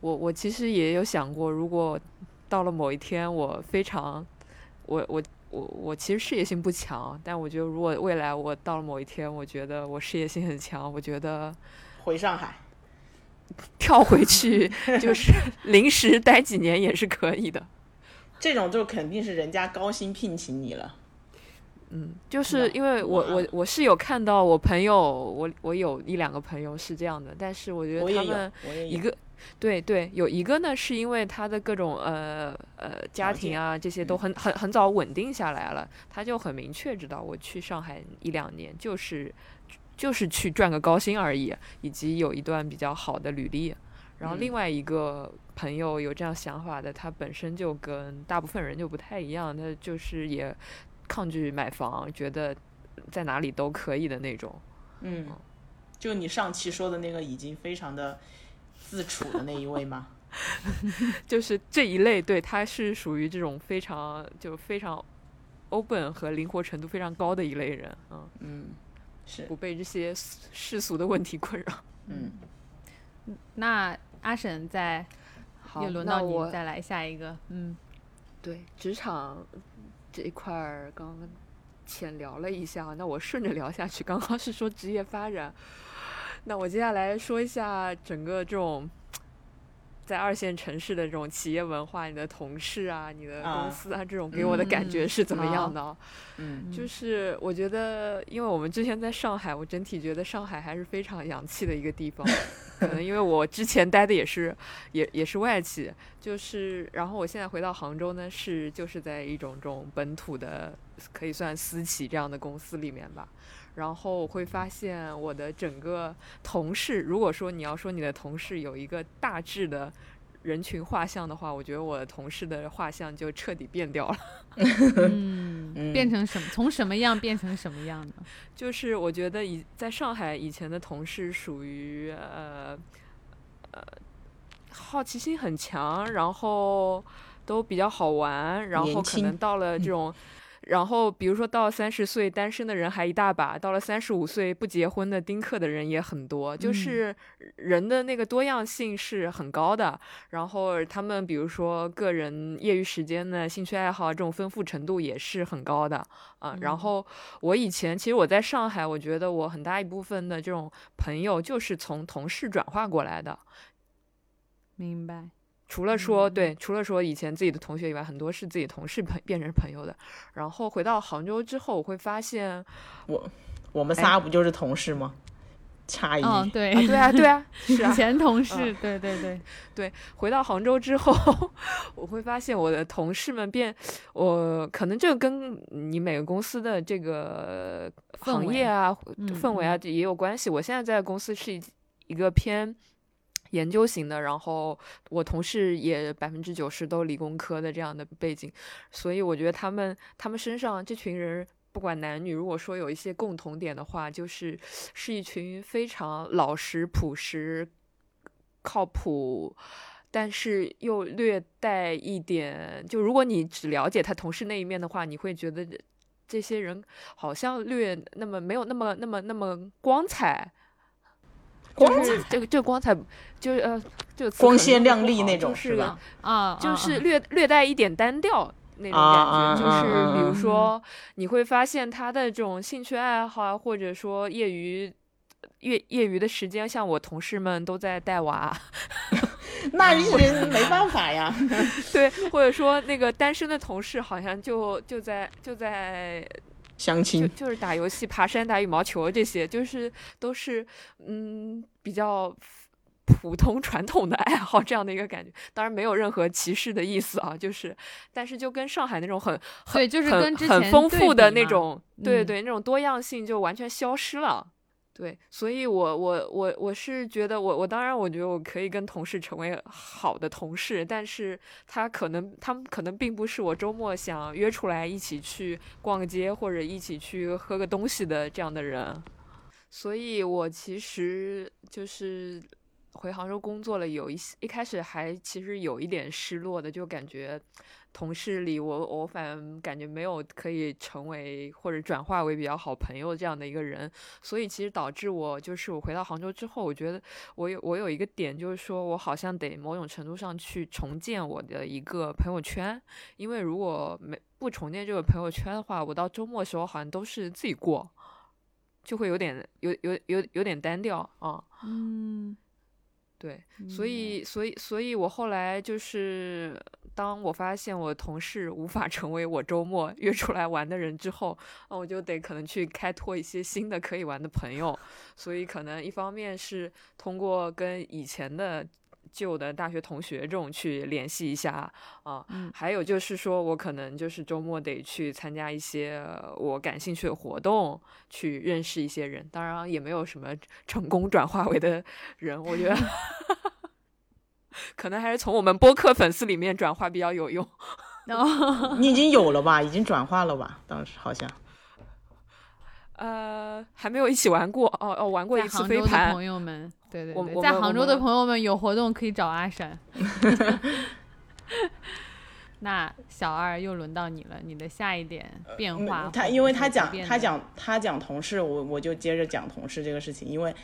我我其实也有想过，如果到了某一天我非常我我我我其实事业心不强，但我觉得如果未来我到了某一天，我觉得我事业心很强，我觉得回上海，跳回去就是 临时待几年也是可以的。这种就肯定是人家高薪聘请你了。嗯，就是因为我我我是有看到我朋友，我我有一两个朋友是这样的，但是我觉得他们一个对对有一个呢，是因为他的各种呃呃家庭啊这些都很很很早稳定下来了，他就很明确知道我去上海一两年就是就是去赚个高薪而已，以及有一段比较好的履历。然后另外一个朋友有这样想法的，他本身就跟大部分人就不太一样，他就是也。抗拒买房，觉得在哪里都可以的那种。嗯，就你上期说的那个已经非常的自处的那一位吗？就是这一类，对，他是属于这种非常就非常 open 和灵活程度非常高的一类人。嗯嗯，是不被这些世俗的问题困扰。嗯，那阿婶在，好，轮到你再来下一个。嗯，对，职场。这一块儿刚刚浅聊了一下，那我顺着聊下去。刚刚是说职业发展，那我接下来说一下整个这种在二线城市的这种企业文化，你的同事啊，你的公司啊，这种给我的感觉是怎么样的？嗯，就是我觉得，因为我们之前在上海，我整体觉得上海还是非常洋气的一个地方。可能因为我之前待的也是，也也是外企，就是，然后我现在回到杭州呢，是就是在一种这种本土的，可以算私企这样的公司里面吧。然后我会发现我的整个同事，如果说你要说你的同事有一个大致的。人群画像的话，我觉得我的同事的画像就彻底变掉了。嗯，变成什么？从什么样变成什么样呢？就是我觉得以在上海以前的同事属于呃呃好奇心很强，然后都比较好玩，然后可能到了这种。然后，比如说到三十岁单身的人还一大把，到了三十五岁不结婚的丁克的人也很多，就是人的那个多样性是很高的。然后他们比如说个人业余时间的兴趣爱好这种丰富程度也是很高的啊。然后我以前其实我在上海，我觉得我很大一部分的这种朋友就是从同事转化过来的。明白。除了说对，除了说以前自己的同学以外，很多是自己同事朋变成朋友的。然后回到杭州之后，我会发现，我我们仨不就是同事吗？差异，对，对啊，对啊，是啊，前同事，对对对对。回到杭州之后，我会发现我的同事们变，我可能这个跟你每个公司的这个行业啊、氛围啊也有关系。我现在在公司是一个偏。研究型的，然后我同事也百分之九十都理工科的这样的背景，所以我觉得他们他们身上这群人不管男女，如果说有一些共同点的话，就是是一群非常老实、朴实、靠谱，但是又略带一点，就如果你只了解他同事那一面的话，你会觉得这些人好像略那么没有那么那么那么光彩。就是这个这个光彩，就是呃，就光鲜亮丽那种，是吧？啊，就是略略带一点单调那种感觉。就是比如说，你会发现他的这种兴趣爱好啊，或者说业余业业余的时间，像我同事们都在带娃，那也没办法呀。对，或者说那个单身的同事，好像就就在就在。相亲就是打游戏、爬山、打羽毛球这些，就是都是嗯比较普通传统的爱好这样的一个感觉。当然没有任何歧视的意思啊，就是但是就跟上海那种很对，就是跟很丰富的那种对对那种多样性就完全消失了。对，所以，我我我我是觉得，我我当然，我觉得我可以跟同事成为好的同事，但是他可能，他们可能并不是我周末想约出来一起去逛街或者一起去喝个东西的这样的人，所以我其实就是回杭州工作了，有一一开始还其实有一点失落的，就感觉同事里我我反感觉没有可以成为或者转化为比较好朋友这样的一个人，所以其实导致我就是我回到杭州之后，我觉得我有我有一个点就是说我好像得某种程度上去重建我的一个朋友圈，因为如果没不重建这个朋友圈的话，我到周末的时候好像都是自己过。就会有点有有有有点单调啊，嗯，对，所以所以所以我后来就是当我发现我同事无法成为我周末约出来玩的人之后，那我就得可能去开拓一些新的可以玩的朋友，所以可能一方面是通过跟以前的。旧的大学同学这种去联系一下啊，还有就是说我可能就是周末得去参加一些我感兴趣的活动，去认识一些人。当然也没有什么成功转化为的人，我觉得 可能还是从我们播客粉丝里面转化比较有用。你已经有了吧？已经转化了吧？当时好像。呃，还没有一起玩过哦哦，玩过一次飞盘。朋友们，对对对，在杭州的朋友们有活动可以找阿闪。那小二又轮到你了，你的下一点变化。他因为他讲他讲他讲同事，我我就接着讲同事这个事情，因为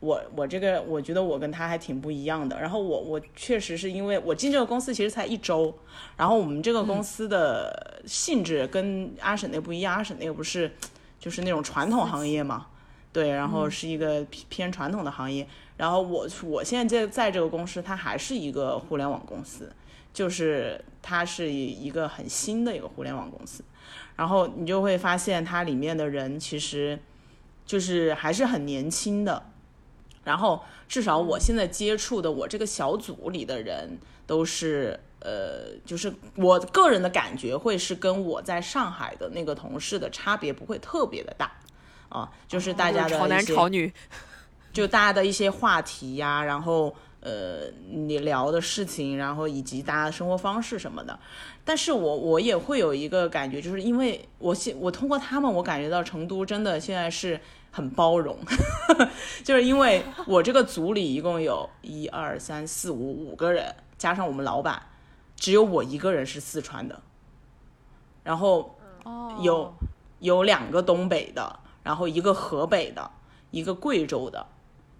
我我这个我觉得我跟他还挺不一样的。然后我我确实是因为我进这个公司其实才一周，然后我们这个公司的性质跟阿婶那不一样，阿婶那个不是。就是那种传统行业嘛，对，然后是一个偏传统的行业。然后我我现在在在这个公司，它还是一个互联网公司，就是它是一个很新的一个互联网公司。然后你就会发现它里面的人其实就是还是很年轻的。然后至少我现在接触的我这个小组里的人都是。呃，就是我个人的感觉会是跟我在上海的那个同事的差别不会特别的大，啊，就是大家的潮男潮女，就大家的一些话题呀，然后呃，你聊的事情，然后以及大家的生活方式什么的。但是我我也会有一个感觉，就是因为我现我通过他们，我感觉到成都真的现在是很包容，就是因为我这个组里一共有一二三四五五个人，加上我们老板。只有我一个人是四川的，然后有有两个东北的，然后一个河北的，一个贵州的，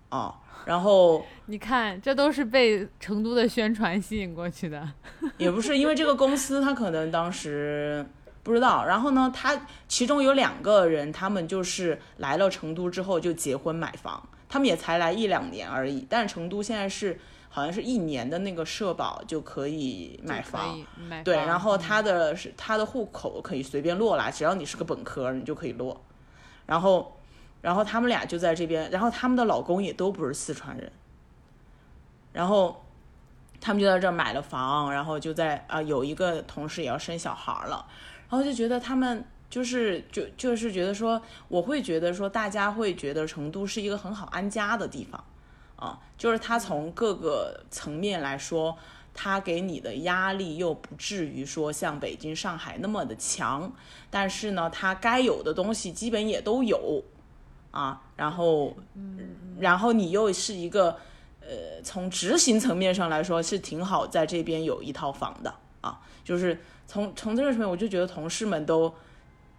啊，然后 你看，这都是被成都的宣传吸引过去的，也不是因为这个公司，他可能当时不知道，然后呢，他其中有两个人，他们就是来了成都之后就结婚买房，他们也才来一两年而已，但是成都现在是。好像是一年的那个社保就可以买房，对，然后他的是他的户口可以随便落啦，只要你是个本科，你就可以落。然后，然后他们俩就在这边，然后他们的老公也都不是四川人，然后他们就在这儿买了房，然后就在啊有一个同事也要生小孩了，然后就觉得他们就是就就是觉得说，我会觉得说大家会觉得成都是一个很好安家的地方。啊，就是他从各个层面来说，他给你的压力又不至于说像北京、上海那么的强，但是呢，他该有的东西基本也都有，啊，然后，然后你又是一个，呃，从执行层面上来说是挺好，在这边有一套房的啊，就是从从这个层面，我就觉得同事们都，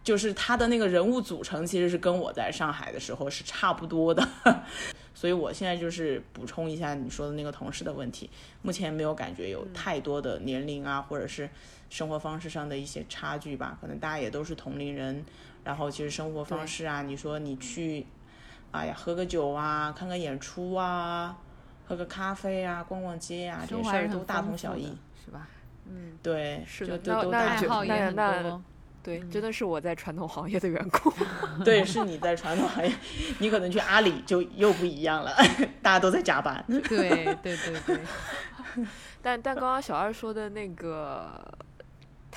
就是他的那个人物组成其实是跟我在上海的时候是差不多的。所以我现在就是补充一下你说的那个同事的问题，目前没有感觉有太多的年龄啊，或者是生活方式上的一些差距吧。可能大家也都是同龄人，然后其实生活方式啊，你说你去，哎呀，喝个酒啊，看个演出啊，喝个咖啡啊，逛逛街啊，这些事儿都大同小异，是吧？嗯，对，是的，都爱好也很多。对，真的是我在传统行业的缘故。对，是你在传统行业，你可能去阿里就又不一样了，大家都在加班。对对对对。但但刚刚小二说的那个，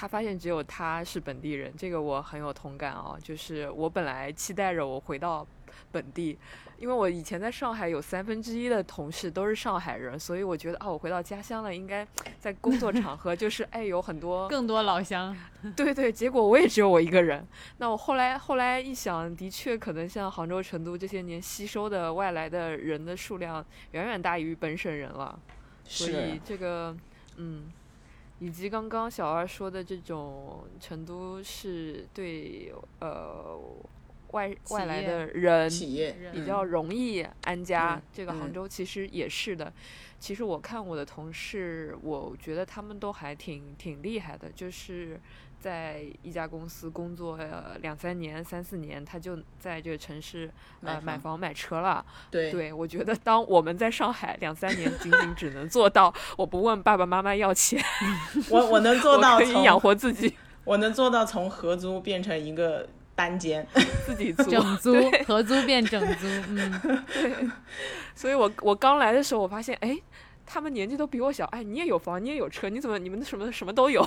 他发现只有他是本地人，这个我很有同感哦。就是我本来期待着我回到本地，因为我以前在上海有三分之一的同事都是上海人，所以我觉得啊，我回到家乡了，应该在工作场合就是哎有很多更多老乡。对对，结果我也只有我一个人。那我后来后来一想，的确可能像杭州、成都这些年吸收的外来的人的数量远远大于本省人了，所以这个嗯，以及刚刚小二说的这种成都是对呃。外外来的人比较容易安家，这个杭州其实也是的。其实我看我的同事，我觉得他们都还挺挺厉害的，就是在一家公司工作两三年、三四年，他就在这个城市呃买房买车了。对，对我觉得当我们在上海两三年，仅仅只能做到我不问爸爸妈妈要钱，我 我能做到可以养活自己，我能做到从合租变成一个。单间 自己租，整租合租变整租，嗯，对。所以我我刚来的时候，我发现，哎，他们年纪都比我小，哎，你也有房，你也有车，你怎么你们什么什么都有，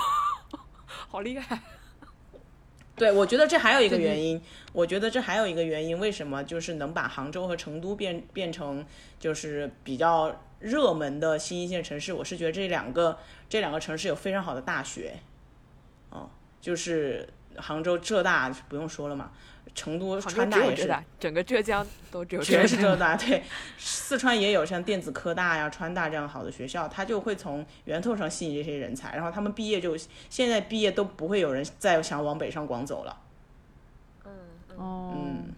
好厉害。对，我觉得这还有一个原因，我觉得这还有一个原因，为什么就是能把杭州和成都变变成就是比较热门的新一线城市？我是觉得这两个这两个城市有非常好的大学，哦，就是。杭州浙大不用说了嘛，成都川大也是，整个浙江都只有全是浙大。对，四川也有像电子科大呀、川大这样好的学校，他就会从源头上吸引这些人才，然后他们毕业就现在毕业都不会有人再想往北上广走了。嗯哦，嗯，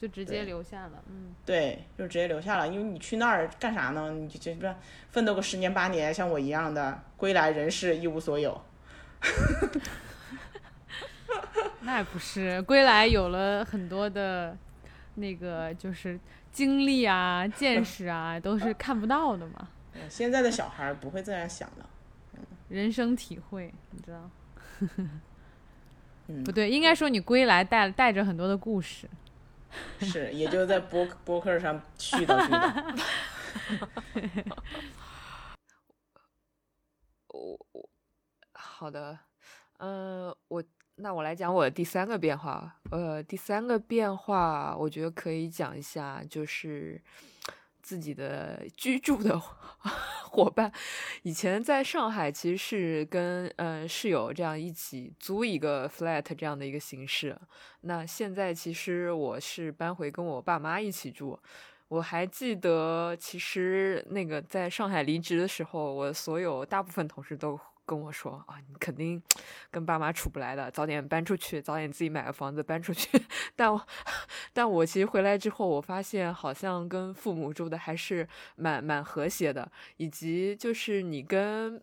就直接留下了。嗯，对，就直接留下了，因为你去那儿干啥呢？你就不奋斗个十年八年，像我一样的归来人世一无所有。那也不是，归来有了很多的，那个就是经历啊、见识啊，都是看不到的嘛。现在的小孩不会这样想的，人生体会，你知道？嗯，不对，应该说你归来带带着很多的故事。是，也就在播 博客上絮叨絮叨。我我好的，嗯，我。那我来讲我的第三个变化，呃，第三个变化，我觉得可以讲一下，就是自己的居住的 伙伴。以前在上海其实是跟呃室友这样一起租一个 flat 这样的一个形式，那现在其实我是搬回跟我爸妈一起住。我还记得，其实那个在上海离职的时候，我所有大部分同事都。跟我说啊，你肯定跟爸妈处不来的，早点搬出去，早点自己买个房子搬出去。但我，但我其实回来之后，我发现好像跟父母住的还是蛮蛮和谐的，以及就是你跟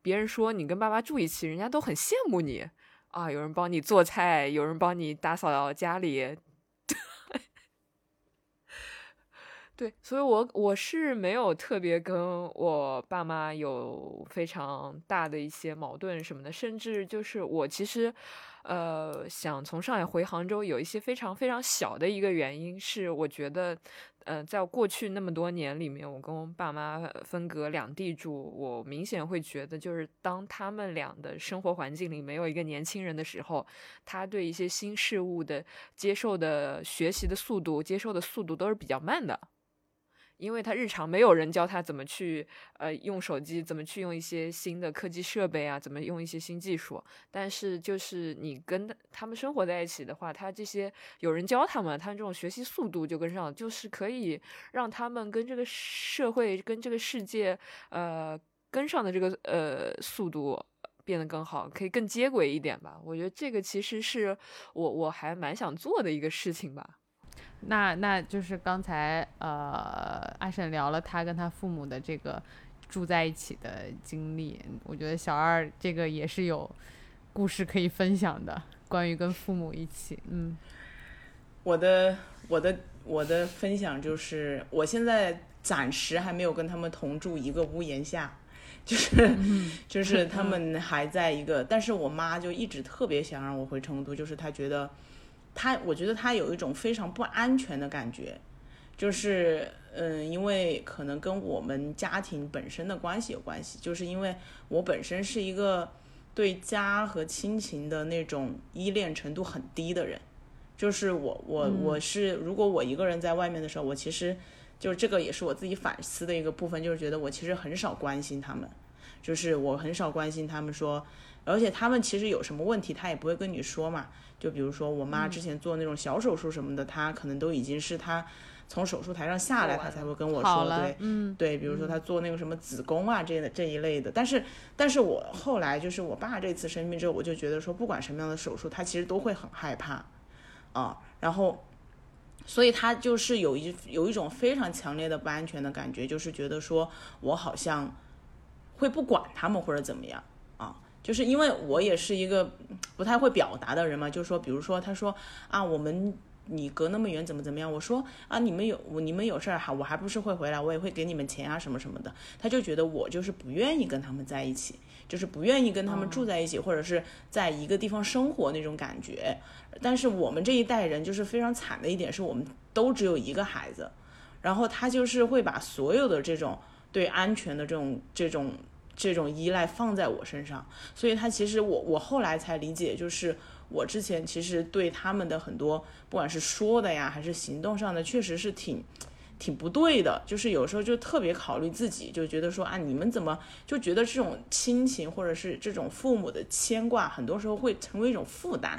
别人说你跟爸妈住一起，人家都很羡慕你啊，有人帮你做菜，有人帮你打扫家里。对，所以，我我是没有特别跟我爸妈有非常大的一些矛盾什么的，甚至就是我其实，呃，想从上海回杭州，有一些非常非常小的一个原因是，我觉得，呃，在过去那么多年里面，我跟我爸妈分隔两地住，我明显会觉得，就是当他们俩的生活环境里没有一个年轻人的时候，他对一些新事物的接受的学习的速度、接受的速度都是比较慢的。因为他日常没有人教他怎么去呃用手机，怎么去用一些新的科技设备啊，怎么用一些新技术。但是就是你跟他们生活在一起的话，他这些有人教他们，他们这种学习速度就跟上，就是可以让他们跟这个社会、跟这个世界呃跟上的这个呃速度变得更好，可以更接轨一点吧。我觉得这个其实是我我还蛮想做的一个事情吧。那那就是刚才呃，阿婶聊了他跟他父母的这个住在一起的经历，我觉得小二这个也是有故事可以分享的，关于跟父母一起，嗯，我的我的我的分享就是，我现在暂时还没有跟他们同住一个屋檐下，就是 就是他们还在一个，但是我妈就一直特别想让我回成都，就是她觉得。她，我觉得她有一种非常不安全的感觉，就是，嗯，因为可能跟我们家庭本身的关系有关系，就是因为我本身是一个对家和亲情的那种依恋程度很低的人，就是我我我是如果我一个人在外面的时候，我其实就是这个也是我自己反思的一个部分，就是觉得我其实很少关心他们，就是我很少关心他们说，而且他们其实有什么问题，他也不会跟你说嘛。就比如说我妈之前做那种小手术什么的，她可能都已经是她从手术台上下来，他才会跟我说，对，嗯，对，比如说他做那个什么子宫啊这这一类的。但是，但是我后来就是我爸这次生病之后，我就觉得说，不管什么样的手术，他其实都会很害怕，啊，然后，所以他就是有一有一种非常强烈的不安全的感觉，就是觉得说我好像会不管他们或者怎么样啊，就是因为我也是一个不太会表达的人嘛，就是说，比如说他说啊，我们。你隔那么远怎么怎么样？我说啊，你们有你们有事儿哈，我还不是会回来，我也会给你们钱啊什么什么的。他就觉得我就是不愿意跟他们在一起，就是不愿意跟他们住在一起，或者是在一个地方生活那种感觉。但是我们这一代人就是非常惨的一点是，我们都只有一个孩子，然后他就是会把所有的这种对安全的这种这种这种依赖放在我身上，所以他其实我我后来才理解，就是我之前其实对他们的很多不管是说的呀，还是行动上的，确实是挺。挺不对的，就是有时候就特别考虑自己，就觉得说啊，你们怎么就觉得这种亲情或者是这种父母的牵挂，很多时候会成为一种负担，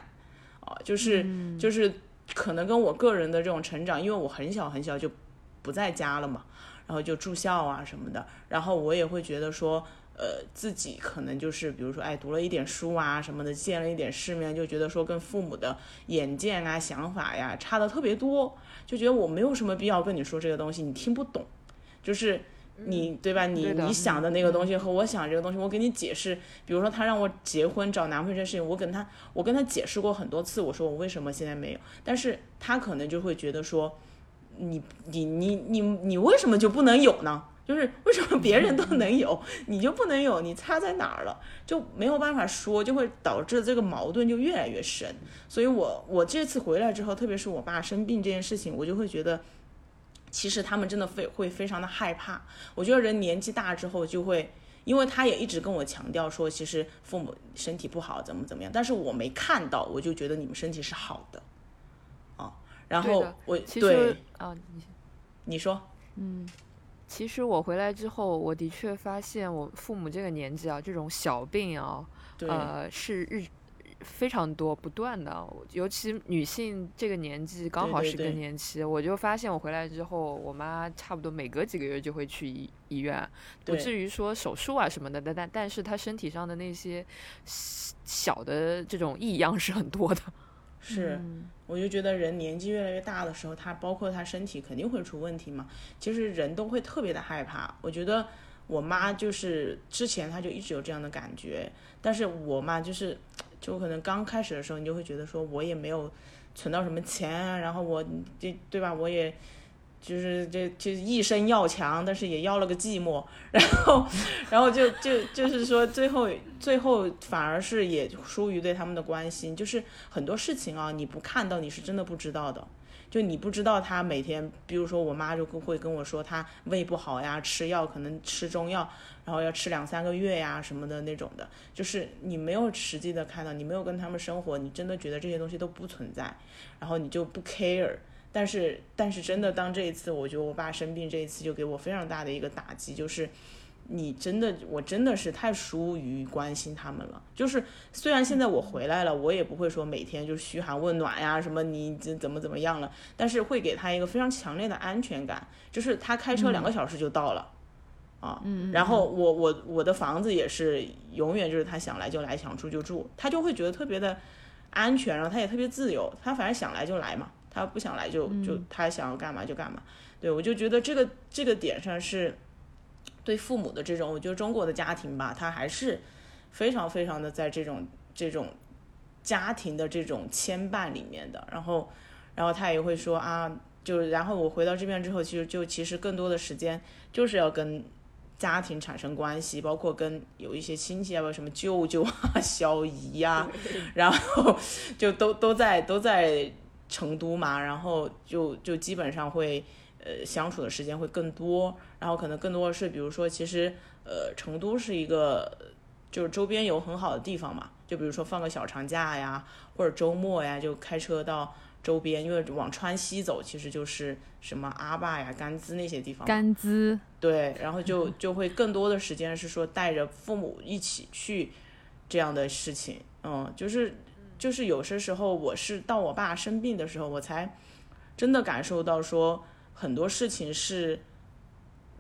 啊，就是就是可能跟我个人的这种成长，因为我很小很小就不在家了嘛，然后就住校啊什么的，然后我也会觉得说，呃，自己可能就是比如说，哎，读了一点书啊什么的，见了一点世面，就觉得说跟父母的眼见啊、想法呀差的特别多，就觉得我没有什么必要跟你说这个东西，你听不懂，就是你对吧？你你想的那个东西和我想这个东西，我给你解释，比如说他让我结婚找男朋友这事情，我跟他我跟他解释过很多次，我说我为什么现在没有，但是他可能就会觉得说，你你你你你为什么就不能有呢？就是为什么别人都能有，你就不能有？你差在哪儿了？就没有办法说，就会导致这个矛盾就越来越深。所以我我这次回来之后，特别是我爸生病这件事情，我就会觉得，其实他们真的非会非常的害怕。我觉得人年纪大之后就会，因为他也一直跟我强调说，其实父母身体不好怎么怎么样，但是我没看到，我就觉得你们身体是好的，啊，然后我其对实啊，你你说，其实我回来之后，我的确发现我父母这个年纪啊，这种小病啊，呃，是日非常多不断的，尤其女性这个年纪刚好是对对。对更年期，我就发现我回来之后，我妈差不多每隔几个月就会去医医院，不至于说手术啊什么的，但但但是她身体上的那些小小的这种异样是很多的。是。嗯我就觉得人年纪越来越大的时候，他包括他身体肯定会出问题嘛。其实人都会特别的害怕。我觉得我妈就是之前她就一直有这样的感觉，但是我嘛就是就可能刚开始的时候，你就会觉得说我也没有存到什么钱啊，然后我这对吧，我也。就是这就一身要强，但是也要了个寂寞，然后，然后就就就是说，最后最后反而是也疏于对他们的关心，就是很多事情啊，你不看到你是真的不知道的，就你不知道他每天，比如说我妈就会跟我说她胃不好呀，吃药可能吃中药，然后要吃两三个月呀什么的那种的，就是你没有实际的看到，你没有跟他们生活，你真的觉得这些东西都不存在，然后你就不 care。但是，但是真的，当这一次，我觉得我爸生病这一次就给我非常大的一个打击，就是你真的，我真的是太疏于关心他们了。就是虽然现在我回来了，我也不会说每天就嘘寒问暖呀，什么你怎怎么怎么样了，但是会给他一个非常强烈的安全感，就是他开车两个小时就到了。啊，然后我我我的房子也是永远就是他想来就来，想住就住，他就会觉得特别的安全，然后他也特别自由，他反正想来就来嘛，他不想来就就他想要干嘛就干嘛。对我就觉得这个这个点上是对父母的这种，我觉得中国的家庭吧，他还是非常非常的在这种这种家庭的这种牵绊里面的。然后然后他也会说啊，就然后我回到这边之后，其实就其实更多的时间就是要跟。家庭产生关系，包括跟有一些亲戚啊，什么舅舅啊、小姨呀、然后就都都在都在成都嘛，然后就就基本上会呃相处的时间会更多，然后可能更多的是，比如说其实呃成都是一个就是周边有很好的地方嘛，就比如说放个小长假呀，或者周末呀，就开车到周边，因为往川西走，其实就是什么阿坝呀、甘孜那些地方。甘孜，对，然后就 就会更多的时间是说带着父母一起去这样的事情，嗯，就是就是有些时候我是到我爸生病的时候，我才真的感受到说很多事情是，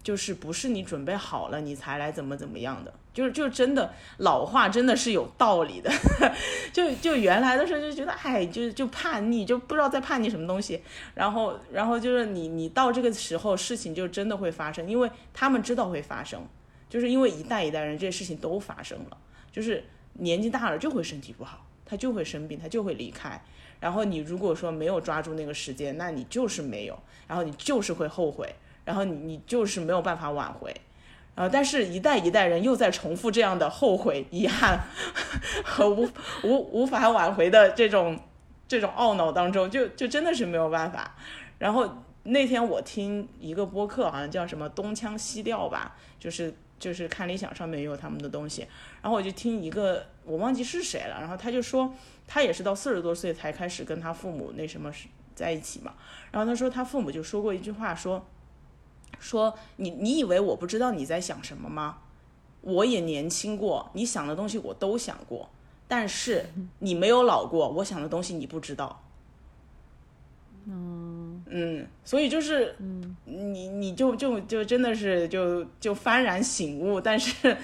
就是不是你准备好了你才来怎么怎么样的，就是就真的老话真的是有道理的，就就原来的时候就觉得哎就就叛逆，就不知道在叛逆什么东西，然后然后就是你你到这个时候事情就真的会发生，因为他们知道会发生，就是因为一代一代人这些事情都发生了，就是年纪大了就会身体不好，他就会生病，他就会离开。然后你如果说没有抓住那个时间，那你就是没有，然后你就是会后悔，然后你你就是没有办法挽回。然后，但是一代一代人又在重复这样的后悔、遗憾 和无无无法挽回的这种这种懊恼当中，就就真的是没有办法。然后那天我听一个播客，好像叫什么东腔西调吧，就是就是看理想上面也有他们的东西。然后我就听一个，我忘记是谁了。然后他就说，他也是到四十多岁才开始跟他父母那什么在一起嘛。然后他说他父母就说过一句话，说说你你以为我不知道你在想什么吗？我也年轻过，你想的东西我都想过，但是你没有老过，我想的东西你不知道。嗯嗯，所以就是，嗯，你你就就就真的是就就幡然醒悟，但是，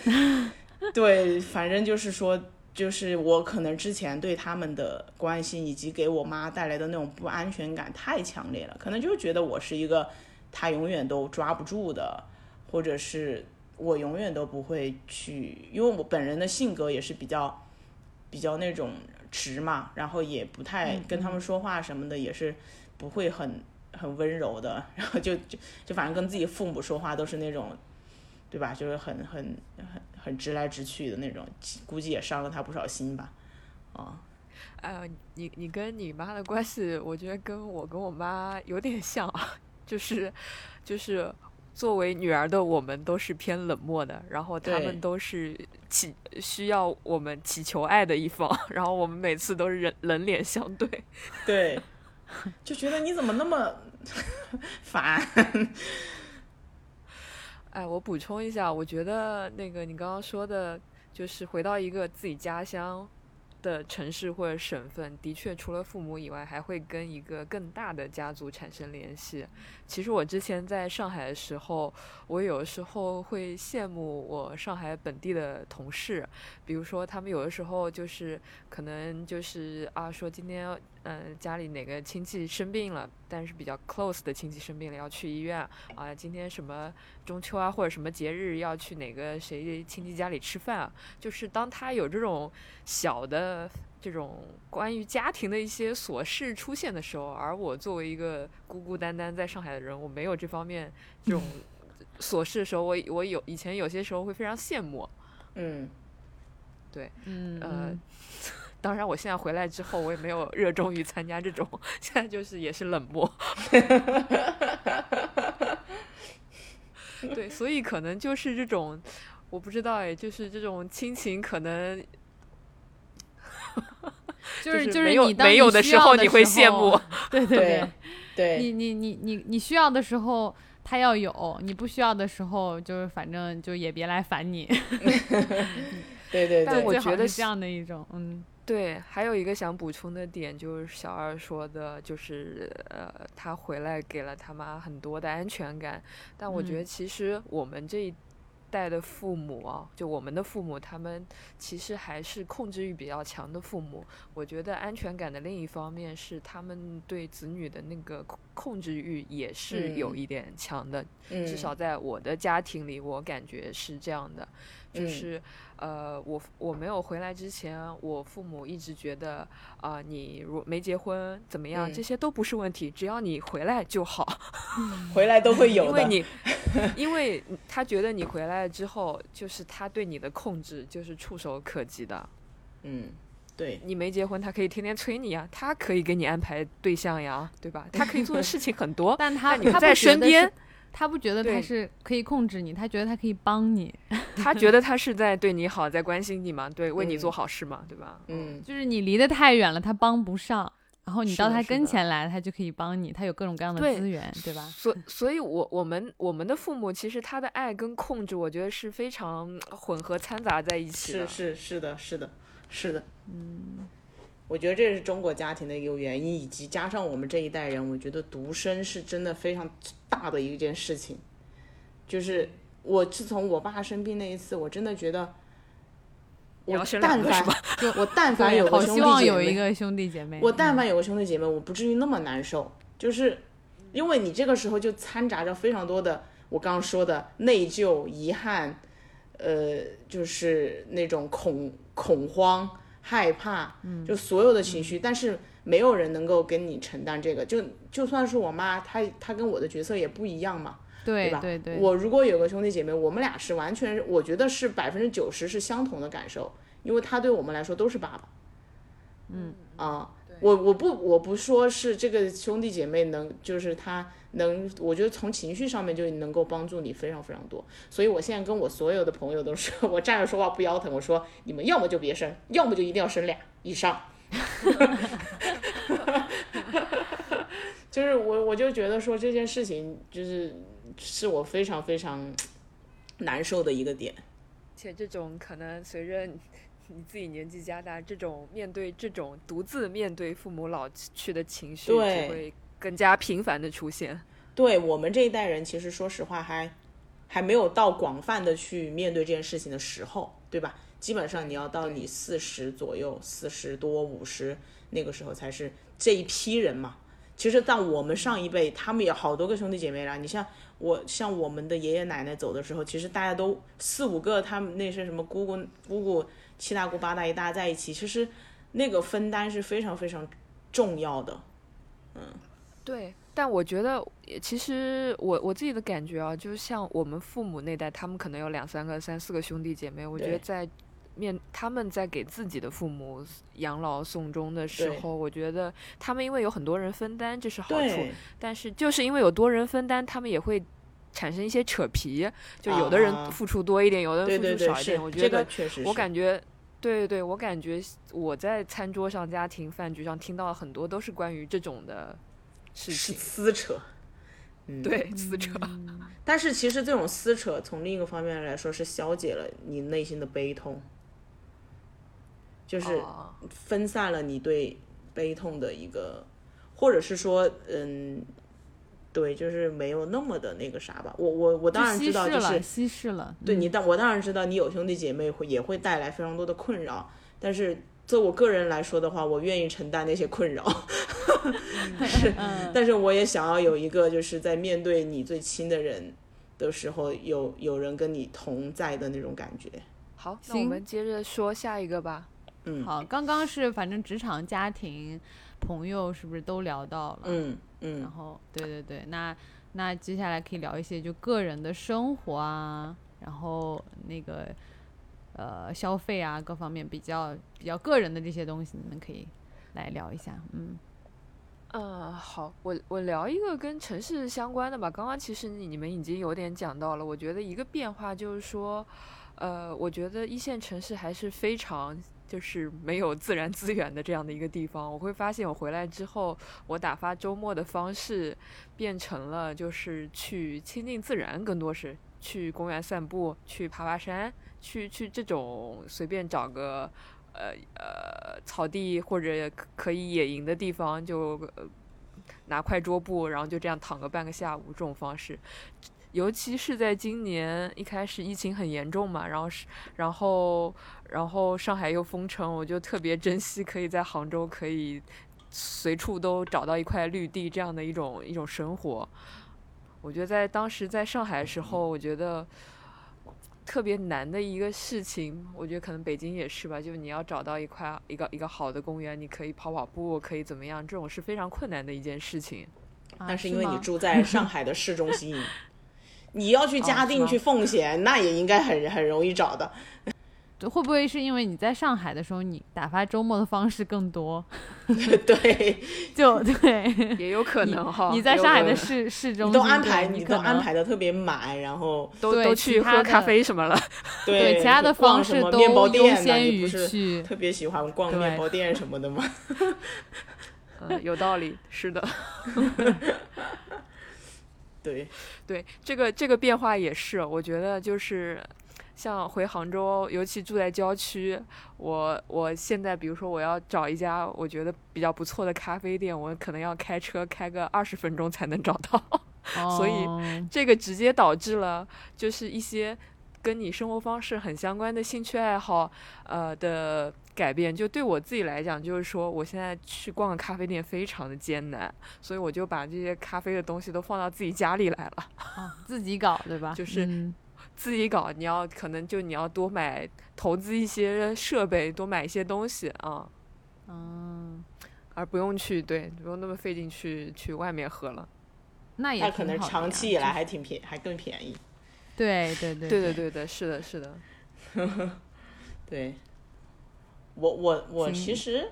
对，反正就是说，就是我可能之前对他们的关心以及给我妈带来的那种不安全感太强烈了，可能就是觉得我是一个他永远都抓不住的，或者是我永远都不会去，因为我本人的性格也是比较比较那种直嘛，然后也不太跟他们说话什么的，也是不会很很温柔的，然后就就就反正跟自己父母说话都是那种，对吧？就是很很很很直来直去的那种，估计也伤了他不少心吧，啊。呃，你你跟你妈的关系，我觉得跟我跟我妈有点像啊，就是就是作为女儿的我们都是偏冷漠的，然后他们都是祈需要我们祈求爱的一方，然后我们每次都是冷冷脸相对。对，就觉得你怎么那么 烦？哎，我补充一下，我觉得那个你刚刚说的，就是回到一个自己家乡的城市或者省份，的确除了父母以外，还会跟一个更大的家族产生联系。其实我之前在上海的时候，我有时候会羡慕我上海本地的同事，比如说他们有的时候就是可能就是啊说今天嗯、家里哪个亲戚生病了，但是比较 close 的亲戚生病了要去医院啊，今天什么中秋啊或者什么节日要去哪个谁亲戚家里吃饭啊，就是当他有这种小的。这种关于家庭的一些琐事出现的时候，而我作为一个孤孤单单在上海的人，我没有这方面这种琐事的时候，我我有以前有些时候会非常羡慕。嗯，对嗯呃，当然我现在回来之后，我也没有热衷于参加这种，现在就是也是冷漠。对，所以可能就是这种，我不知道哎，就是这种亲情可能 就是就是你当没有的时候你会羡慕，对对对对你你你你你需要的时候他要有，你不需要的时候就是反正就也别来烦你。对对对，但我觉得是这样的一种，嗯对，还有一个想补充的点就是小二说的，就是呃，他回来给了他妈很多的安全感，但我觉嗯。得其实我们这一代的父母啊，就我们的父母，他们其实还是控制欲比较强的父母。我觉得安全感的另一方面是他们对子女的那个控控制欲也是有嗯。一点强的，嗯。至少在我的家庭里，我感觉是这样的，就嗯。是、呃，我我没有回来之前，我父母一直觉得啊、你如没结婚怎么样，嗯。这些都不是问题，只要你回来就好，回来都会有的。因为你，因为他觉得你回来之后，就是他对你的控制就是触手可及的。嗯，对你没结婚，他可以天天催你呀，他可以给你安排对象呀，对吧？他可以做的事情很多，但他你在他不觉得是身边，他不觉得他是可以控制你，他觉得他可以帮你，他觉得他是在对你好，在关心你嘛，对，为你嗯做好事嘛，对吧？嗯就是你离得太远了，他帮不上。然后你到他跟前来，他就可以帮你，他有各种各样的资源，对吧？所所以我，我们我们的父母其实他的爱跟控制，我觉得是非常混合掺杂在一起的。是是是的，是的，是的，嗯，我觉得这是中国家庭的一个原因，以及加上我们这一代人，我觉得独生是真的非常大的一件事情。就是我自从我爸生病那一次，我真的觉得，我但凡 我但凡有个兄弟姐妹，有一个兄弟姐妹。我但凡有个兄弟姐妹，我不至于那么难受，就是因为你这个时候就掺杂着非常多的我刚刚说的内疚、遗憾，呃，就是那种恐恐慌、害怕，就所有的情绪，但是没有人能够跟你承担这个，就就算是我妈，她她跟我的角色也不一样嘛，吧？对对对，我如果有个兄弟姐妹，我们俩是完全，我觉得是百分之九十是相同的感受，因为他对我们来说都是爸爸。嗯啊，我我不我不说是这个兄弟姐妹能，就是他能，我觉得从情绪上面就能够帮助你非常非常多。所以我现在跟我所有的朋友都说，我站着说话不腰疼，我说你们要么就别生，要么就一定要生俩以上。就是我我就觉得说这件事情就是是我非常非常难受的一个点。且这种可能随着你你自己年纪加大，这种面对这种独自面对父母老去的情绪，对只会更加频繁的出现。对我们这一代人，其实说实话还还没有到广泛的去面对这件事情的时候，对吧？基本上你要到你四十左右、四十多、五十那个时候才是这一批人嘛。其实，到我们上一辈，他们有好多个兄弟姐妹啦。你像我，像我们的爷爷奶奶走的时候，其实大家都四五个，他们那些什么姑姑、姑姑、七大姑八大姨，大家在一起，其实那个分担是非常非常重要的。嗯对，但我觉得也其实我我自己的感觉啊，就是像我们父母那代，他们可能有两三个、三四个兄弟姐妹，我觉得在。面他们在给自己的父母养老送终的时候，我觉得他们因为有很多人分担，这是好处。但是就是因为有多人分担，他们也会产生一些扯皮，就有的人啊付出多一点，有的人付对对，是出少一点。我觉这得个确实是，我感觉，对对对，我感觉我在餐桌上、家庭饭局上听到很多都是关于这种的事是情，撕扯。嗯，对撕扯。但是其实这种撕扯，从另一个方面来说，是消解了你内心的悲痛，就是哦分散了你对悲痛的一个，或者是说，嗯，对，就是没有那么的那个啥吧。我我我当然知道，就是稀释了。对你，当我当然知道你有兄弟姐妹会也会带来非常多的困扰，但是就我个人来说的话，我愿意承担那些困扰。是，嗯但是我也想要有一个，就是在面对你最亲的人的时候，有有人跟你同在的那种感觉。好，那我们接着说下一个吧。嗯好，刚刚是反正职场、家庭、朋友是不是都聊到了？嗯嗯然后对对对，那那接下来可以聊一些就个人的生活啊，然后那个呃消费啊各方面比较比较个人的这些东西，你们可以来聊一下。嗯，嗯，好，我我聊一个跟城市相关的吧。刚刚其实你你们已经有点讲到了，我觉得一个变化就是说，呃，我觉得一线城市还是非常就是没有自然资源的这样的一个地方。我会发现我回来之后，我打发周末的方式变成了就是去亲近自然，更多是去公园散步，去爬爬山，去去这种随便找个。呃呃，草地或者可以野营的地方，就、拿块桌布，然后就这样躺个半个下午，这种方式。尤其是在今年一开始疫情很严重嘛，然后是然后然后上海又封城，我就特别珍惜可以在杭州可以随处都找到一块绿地这样的一种一种生活。我觉得在当时在上海的时候，我觉得。特别难的一个事情，我觉得可能北京也是吧，就是你要找到一块一个一个好的公园，你可以跑跑步，可以怎么样，这种是非常困难的一件事情。啊那是因为你住在上海的市中心，你要去嘉定去奉贤，那也应该很很容易找的。对会不会是因为你在上海的时候，你打发周末的方式更多？对，就对，也有可能哈，你在上海的市市中你，都安排，你都安排的特别满，然后都都去喝咖啡什么了。对对其他的方式都优先于你不是去特别喜欢逛面包店什么的吗？呃，有道理，是的。对，对，这个这个变化也是，我觉得就是像回杭州，尤其住在郊区，我我现在比如说我要找一家我觉得比较不错的咖啡店，我可能要开车开个二十分钟才能找到，所以哦这个直接导致了就是一些跟你生活方式很相关的兴趣爱好，呃的改变。就对我自己来讲，就是说我现在去逛个咖啡店非常的艰难，所以我就把这些咖啡的东西都放到自己家里来了。啊自己搞对吧？就是嗯自己搞，你要可能就你要多买投资一些设备，多买一些东西啊，嗯，而不用去对不用那么费劲去去外面喝了。那也它可能长期以来还挺便，还更便宜。对对对对对对对，是的，是的。对，我我我其实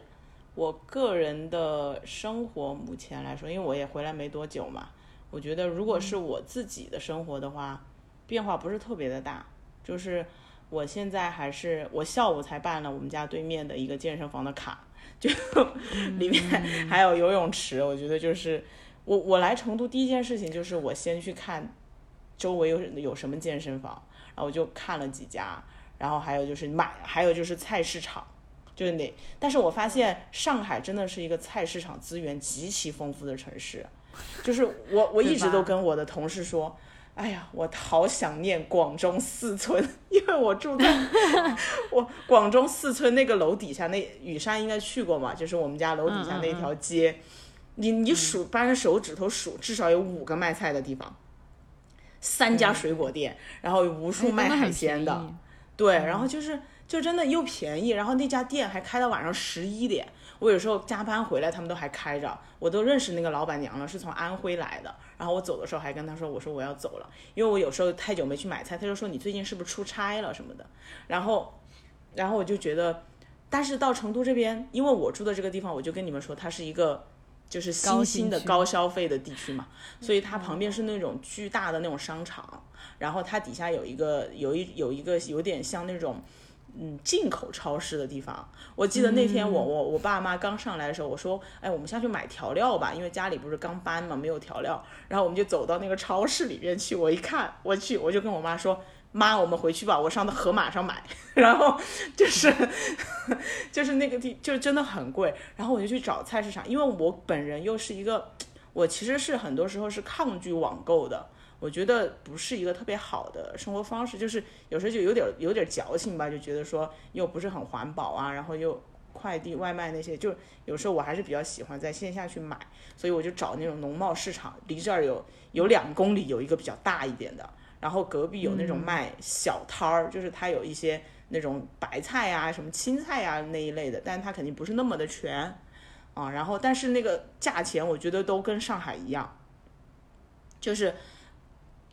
我个人的生活目前来说，因为我也回来没多久嘛，我觉得如果是我自己的生活的话，变化不是特别的大，就是我现在还是我下午才办了我们家对面的一个健身房的卡，就 里面还有游泳池，我觉得就是我我来成都第一件事情就是我先去看周围有有什么健身房，然后我就看了几家，然后还有就是买，还有就是菜市场，就是那。但是我发现上海真的是一个菜市场资源极其丰富的城市，就是我我一直都跟我的同事说。哎呀，我好想念广中四村，因为我住在 我广中四村那个楼底下，那雨山应该去过嘛，就是我们家楼底下那条街，你你数掰着手指头数，至少有五个卖菜的地方，三家水果店，然后有无数卖海鲜的，对，然后就是就真的又便宜，然后那家店还开到晚上十一点。我有时候加班回来，他们都还开着，我都认识那个老板娘了，是从安徽来的。然后我走的时候还跟她说，我说我要走了，因为我有时候太久没去买菜，她就说你最近是不是出差了什么的。然后，然后我就觉得，但是到成都这边，因为我住的这个地方，我就跟你们说，它是一个就是新兴的高消费的地区嘛，所以它旁边是那种巨大的那种商场，然后它底下有一个有一有一个有点像那种。嗯，进口超市的地方，我记得那天我我我爸妈刚上来的时候，我说，哎，我们下去买调料吧，因为家里不是刚搬嘛，没有调料。然后我们就走到那个超市里面去，我一看，我去，我就跟我妈说，妈，我们回去吧，我上到盒马上买。然后就是 就是那个地，就真的很贵。然后我就去找菜市场，因为我本人又是一个，我其实是很多时候是抗拒网购的。我觉得不是一个特别好的生活方式，就是有时候就有点有点矫情吧，就觉得说又不是很环保啊，然后又快递外卖那些，就有时候我还是比较喜欢在线下去买，所以我就找那种农贸市场，离这儿有有两公里有一个比较大一点的，然后隔壁有那种卖小摊儿，就是它有一些那种白菜啊、什么青菜啊那一类的，但是它肯定不是那么的全啊，然后但是那个价钱我觉得都跟上海一样，就是。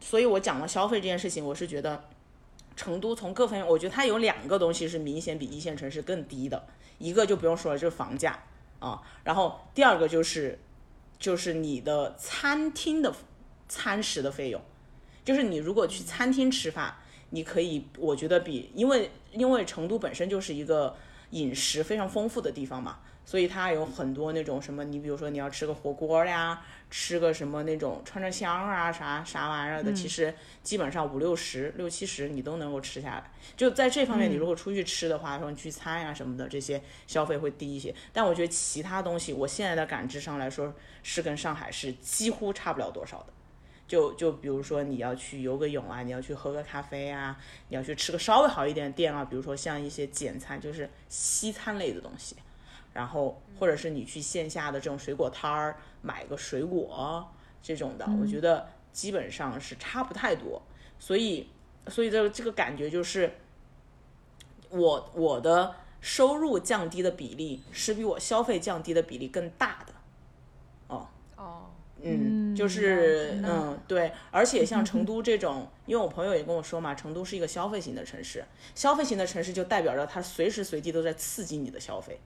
所以我讲了消费这件事情，我是觉得成都从各方面，我觉得它有两个东西是明显比一线城市更低的，一个就不用说了，就是房价啊，然后第二个就是就是你的餐厅的餐食的费用，就是你如果去餐厅吃饭，你可以，我觉得比因为因为成都本身就是一个饮食非常丰富的地方嘛。所以它有很多那种什么，你比如说你要吃个火锅呀，吃个什么那种串串香啊，啥啥玩意儿的，其实基本上五六十、六七十你都能够吃下来。就在这方面，你如果出去吃的话，说聚餐呀什么的，这些消费会低一些。但我觉得其他东西，我现在的感知上来说，是跟上海是几乎差不了多少的。就就比如说你要去游个泳啊，你要去喝个咖啡啊，你要去吃个稍微好一点的店啊，比如说像一些简餐，就是西餐类的东西。然后，或者是你去线下的这种水果摊儿买个水果这种的，我觉得基本上是差不太多。所以，所以这个这个感觉就是，我我的收入降低的比例是比我消费降低的比例更大的。哦哦，嗯，嗯就是嗯对，而且像成都这种，因为我朋友也跟我说嘛，成都是一个消费型的城市，消费型的城市就代表着它随时随地都在刺激你的消费。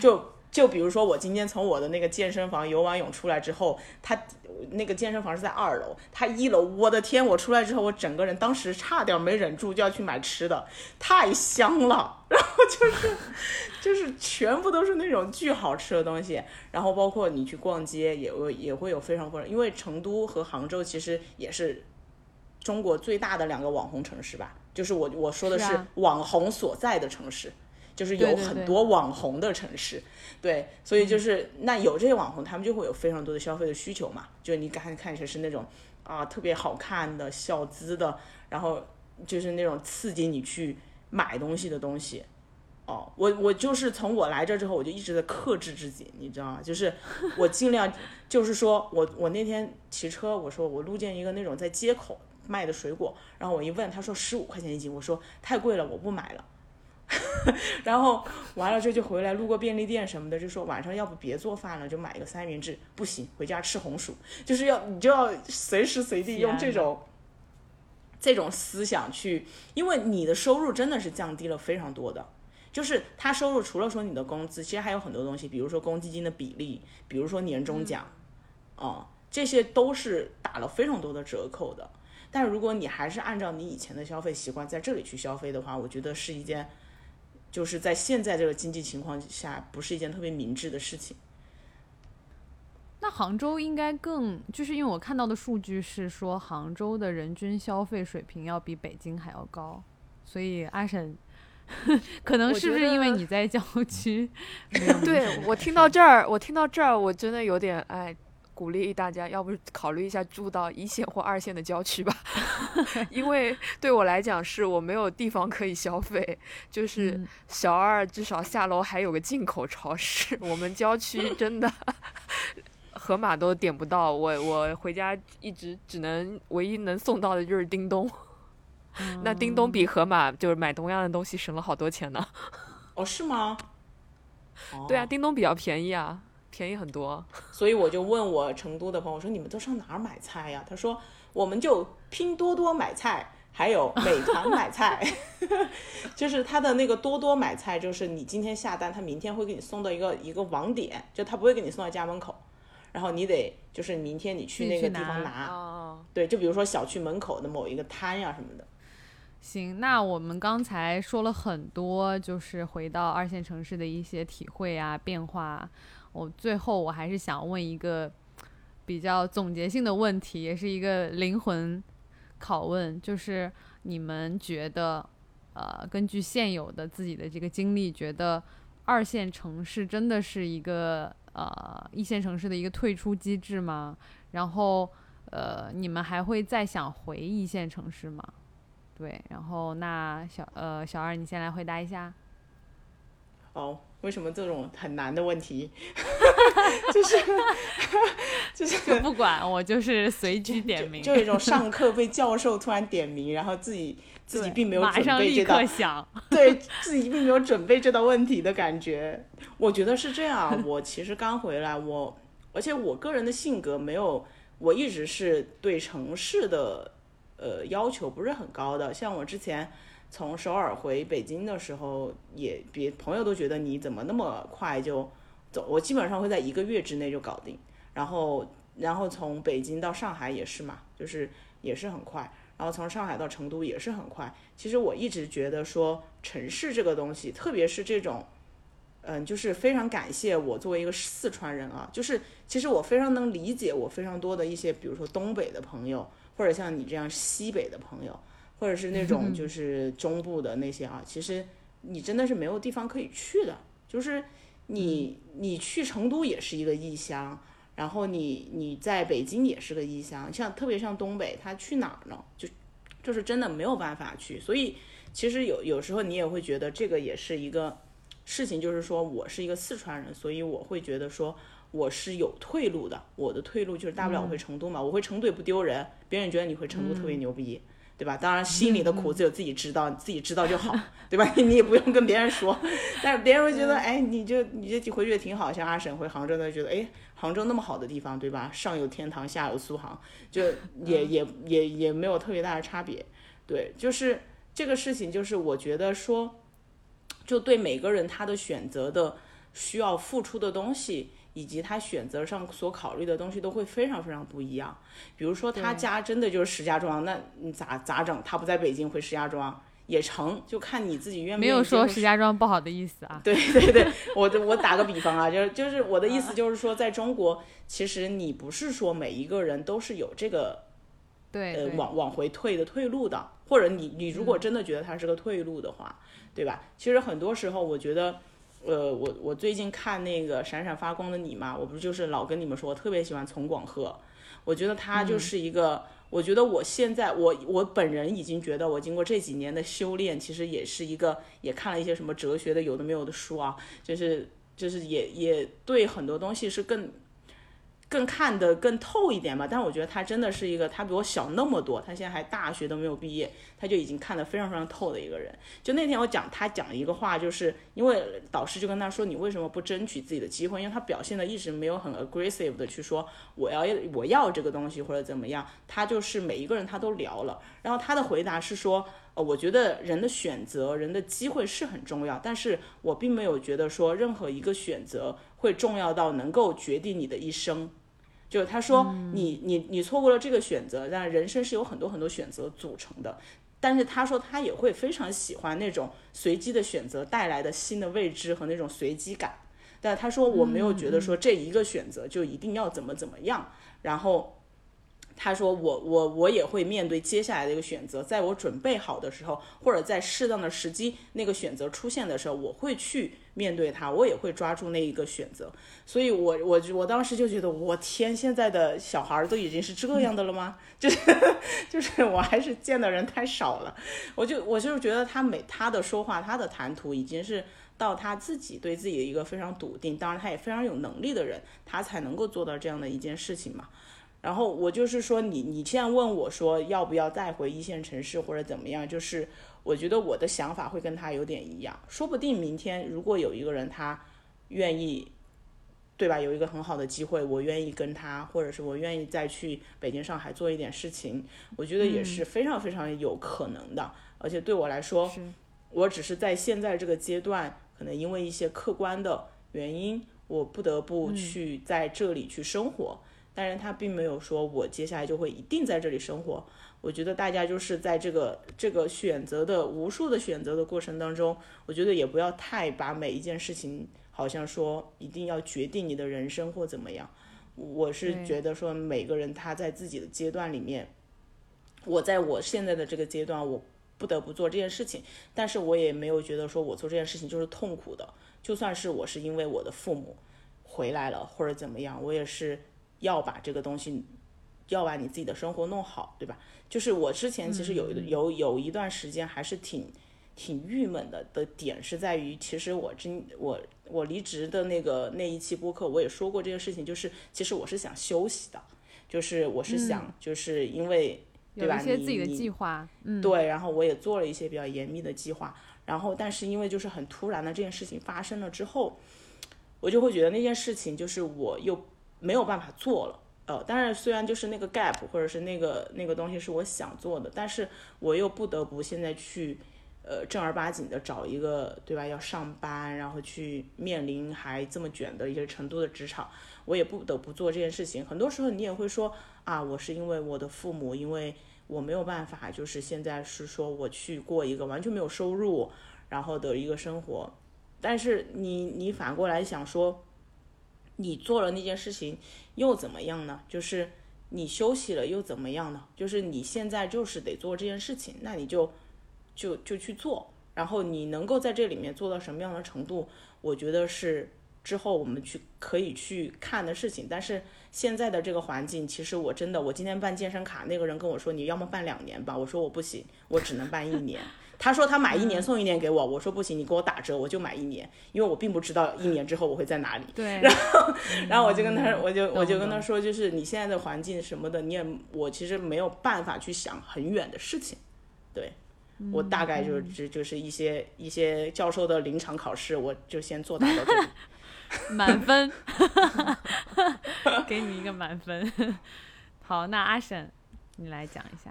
就就比如说我今天从我的那个健身房游完泳出来之后，他那个健身房是在二楼，他一楼，我的天！我出来之后，我整个人当时差点没忍住就要去买吃的，太香了。然后就是就是全部都是那种巨好吃的东西，然后包括你去逛街也会也会有非常多人，因为成都和杭州其实也是中国最大的两个网红城市吧，就是我我说的是网红所在的城市。就是有很多网红的城市，对，所以就是那有这些网红，他们就会有非常多的消费的需求嘛。就你看看起来是那种啊特别好看的小资的，然后就是那种刺激你去买东西的东西。哦，我我就是从我来这之后，我就一直在克制自己，你知道吗？就是我尽量，就是说我我那天骑车，我说我路见一个那种在街口卖的水果，然后我一问，他说十五块钱一斤，我说太贵了，我不买了。然后完了之后就回来，路过便利店什么的，就说晚上要不别做饭了，就买一个三明治。不行，回家吃红薯，就是要你就要随时随地用这种这种思想去，因为你的收入真的是降低了非常多的。就是他收入除了说你的工资，其实还有很多东西，比如说公积金的比例，比如说年终奖，哦、这些都是打了非常多的折扣的。但如果你还是按照你以前的消费习惯在这里去消费的话，我觉得是一件，就是在现在这个经济情况下，不是一件特别明智的事情。那杭州应该更，就是因为我看到的数据是说，杭州的人均消费水平要比北京还要高，所以阿婶，可能是不是因为你在郊区对我听到这儿，我听到这儿，我真的有点哎，鼓励大家，要不考虑一下住到一线或二线的郊区吧，因为对我来讲，是我没有地方可以消费，就是嗯小二至少下楼还有个进口超市，我们郊区真的。盒马都点不到，我我回家一直只能唯一能送到的就是叮咚，那叮咚比盒马就是买同样的东西省了好多钱呢。哦，是吗？对啊，哦，叮咚比较便宜啊，便宜很多。所以我就问我成都的朋友说：“你们都上哪儿买菜呀？”他说：“我们就拼多多买菜，还有美团买菜。就是他的那个多多买菜，就是你今天下单，他明天会给你送到一个一个网点，就他不会给你送到家门口，然后你得就是明天你去那个地方拿拿。哦，对，就比如说小区门口的某一个摊呀什么的。行，那我们刚才说了很多，就是回到二线城市的一些体会啊、变化我最后我还是想问一个比较总结性的问题，也是一个灵魂拷问，就是你们觉得，呃，根据现有的自己的这个经历，觉得二线城市真的是一个呃一线城市的一个退出机制吗？然后，呃，你们还会再想回一线城市吗？对，然后那小呃小二，你先来回答一下。哦，为什么这种很难的问题，就是 就是就不管我就是随机点名，就有一种上课被教授突然点名，然后自己自己并没有马准备这道，想。对自己并没有准备这道问题的感觉。我觉得是这样，我其实刚回来，我而且我个人的性格没有，我一直是对城市的呃要求不是很高的。像我之前从首尔回北京的时候，也别朋友都觉得你怎么那么快就走，我基本上会在一个月之内就搞定。然后然后从北京到上海也是嘛，就是也是很快。然后从上海到成都也是很快。其实我一直觉得说城市这个东西，特别是这种，嗯，就是非常感谢我作为一个四川人啊，就是其实我非常能理解我非常多的一些，比如说东北的朋友，或者像你这样西北的朋友，或者是那种就是中部的那些啊，其实你真的是没有地方可以去的，就是你你去成都也是一个异乡。然后你你在北京也是个异乡，像特别像东北，他去哪儿呢？就就是真的没有办法去，所以其实有有时候你也会觉得这个也是一个事情，就是说我是一个四川人，所以我会觉得说我是有退路的，我的退路就是大不了我回成都嘛，我回成都也不丢人，别人觉得你回成都特别牛逼。对吧？当然，心里的苦只有自己知道，自己知道就好，对吧？你也不用跟别人说，但是别人会觉得，哎，你就你这回去也挺好，像阿婶回杭州的，觉得，哎，杭州那么好的地方，对吧？上有天堂，下有苏杭，就 也也也也没有特别大的差别。对，就是这个事情，就是我觉得说，就对每个人他的选择的需要付出的东西，以及他选择上所考虑的东西都会非常非常不一样。比如说他家真的就是石家庄，那你咋咋整？他不在北京回石家庄也成，就看你自己愿不没愿意没有说石家庄不好的意思啊。对对对，我的我打个比方啊，就是就是我的意思就是说，在中国，其实你不是说每一个人都是有这个对，呃对往往回退的退路的，或者你你如果真的觉得它是个退路的话，对吧？其实很多时候我觉得。呃，我我最近看那个闪闪发光的你嘛，我不是就是老跟你们说，我特别喜欢丛广鹤，我觉得他就是一个，我觉得我现在我我本人已经觉得我经过这几年的修炼，其实也是一个，也看了一些什么哲学的有的没有的书啊，就是就是也也对很多东西是更更看得更透一点吧。但我觉得他真的是一个，他比我小那么多，他现在还大学都没有毕业，他就已经看得非常非常透的一个人。就那天我讲他讲一个话，就是因为导师就跟他说，你为什么不争取自己的机会？因为他表现的一直没有很 aggressive 的去说我要我要这个东西或者怎么样，他就是每一个人他都聊了。然后他的回答是说，呃，我觉得人的选择、人的机会是很重要，但是我并没有觉得说任何一个选择会重要到能够决定你的一生。就是他说你你你错过了这个选择，但人生是有很多很多选择组成的。但是他说他也会非常喜欢那种随机的选择带来的新的未知和那种随机感。但他说我没有觉得说这一个选择就一定要怎么怎么样。然后他说我我我也会面对接下来的一个选择，在我准备好的时候，或者在适当的时机那个选择出现的时候，我会去面对它，我也会抓住那一个选择。所以我我我当时就觉得，我天，现在的小孩儿都已经是这样的了吗？就是就是我还是见的人太少了，我就我就是觉得他每他的说话，他的谈吐已经是到他自己对自己的一个非常笃定，当然他也非常有能力的人，他才能够做到这样的一件事情嘛。然后我就是说，你你现在问我说要不要再回一线城市或者怎么样，就是我觉得我的想法会跟他有点一样，说不定明天如果有一个人他愿意。对吧？有一个很好的机会，我愿意跟他，或者是我愿意再去北京、上海做一点事情，我觉得也是非常非常有可能的。而且对我来说，我只是在现在这个阶段，可能因为一些客观的原因，我不得不去在这里去生活。但是他并没有说我接下来就会一定在这里生活。我觉得大家就是在这个这个选择的无数的选择的过程当中，我觉得也不要太把每一件事情。好像说一定要决定你的人生或怎么样，我是觉得说每个人他在自己的阶段里面，我在我现在的这个阶段，我不得不做这件事情，但是我也没有觉得说我做这件事情就是痛苦的，就算是我是因为我的父母回来了或者怎么样，我也是要把这个东西，要把你自己的生活弄好，对吧？就是我之前其实有有有一段时间还是挺。挺郁闷的的点是在于，其实我真我我离职的那个那一期播客，我也说过这个事情，就是其实我是想休息的，就是我是想，就是因为对吧？有一些自己的计划，嗯，对，然后我也做了一些比较严密的计划，然后但是因为就是很突然的这件事情发生了之后，我就会觉得那件事情就是我又没有办法做了，呃，当然虽然就是那个 gap 或者是那个那个东西是我想做的，但是我又不得不现在去。呃，正儿八经的找一个，对吧？要上班，然后去面临还这么卷的一些程度的职场，我也不得不做这件事情。很多时候你也会说啊，我是因为我的父母，因为我没有办法，就是现在是说我去过一个完全没有收入，然后的一个生活。但是你你反过来想说，你做了那件事情又怎么样呢？就是你休息了又怎么样呢？就是你现在就是得做这件事情，那你就。就就去做，然后你能够在这里面做到什么样的程度，我觉得是之后我们去可以去看的事情。但是现在的这个环境，其实我真的，我今天办健身卡，那个人跟我说你要么办两年吧，我说我不行，我只能办一年。他说他买一年送一年给我，我说不行，你给我打折，我就买一年，因为我并不知道一年之后我会在哪里。对。然后，然后我就跟他，我就我就跟他说，就是你现在的环境什么的，你也我其实没有办法去想很远的事情，对。我大概就是这就是一些一些教授的临场考试，我就先作答到这里，满分，给你一个满分。好，那阿婶，你来讲一下。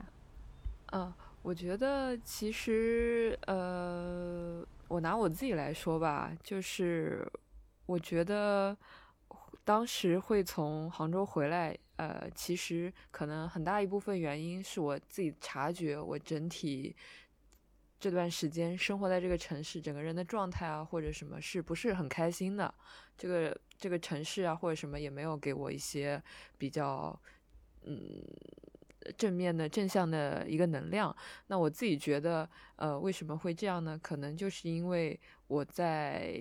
嗯，我觉得其实呃，我拿我自己来说吧，就是我觉得当时会从杭州回来，呃，其实可能很大一部分原因是我自己察觉，我整体这段时间生活在这个城市，整个人的状态啊，或者什么是不是很开心的？这个这个城市啊，或者什么也没有给我一些比较，嗯。正面的正向的一个能量，那我自己觉得，呃，为什么会这样呢？可能就是因为我在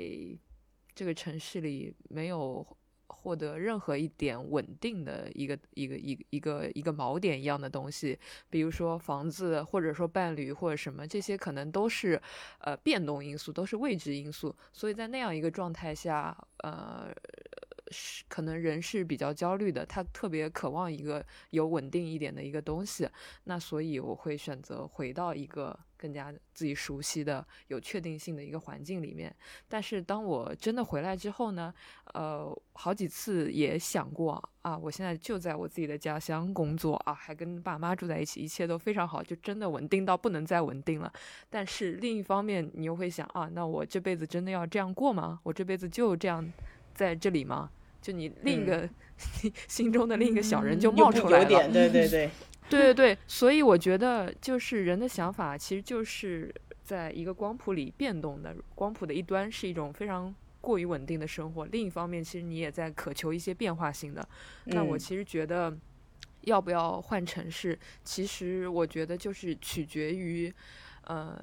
这个城市里没有获得任何一点稳定的一个一个一个一个一个锚点一样的东西，比如说房子，或者说伴侣，或者什么，这些可能都是呃变动因素，都是未知因素，所以在那样一个状态下，呃。是可能人是比较焦虑的，他特别渴望一个有稳定一点的一个东西，那所以我会选择回到一个更加自己熟悉的、有确定性的一个环境里面。但是当我真的回来之后呢，呃，好几次也想过啊，我现在就在我自己的家乡工作啊，还跟爸妈住在一起，一切都非常好，就真的稳定到不能再稳定了。但是另一方面，你又会想啊，那我这辈子真的要这样过吗？我这辈子就这样在这里吗？就你另一个心中的另一个小人就冒出来了，对对对，对对 对，所以我觉得就是人的想法其实就是在一个光谱里变动的，光谱的一端是一种非常过于稳定的生活，另一方面其实你也在渴求一些变化性的。那我其实觉得要不要换城市，其实我觉得就是取决于。呃，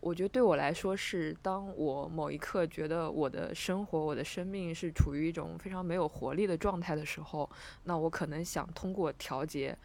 我觉得对我来说是，当我某一刻觉得我的生活、我的生命是处于一种非常没有活力的状态的时候，那我可能想通过调节，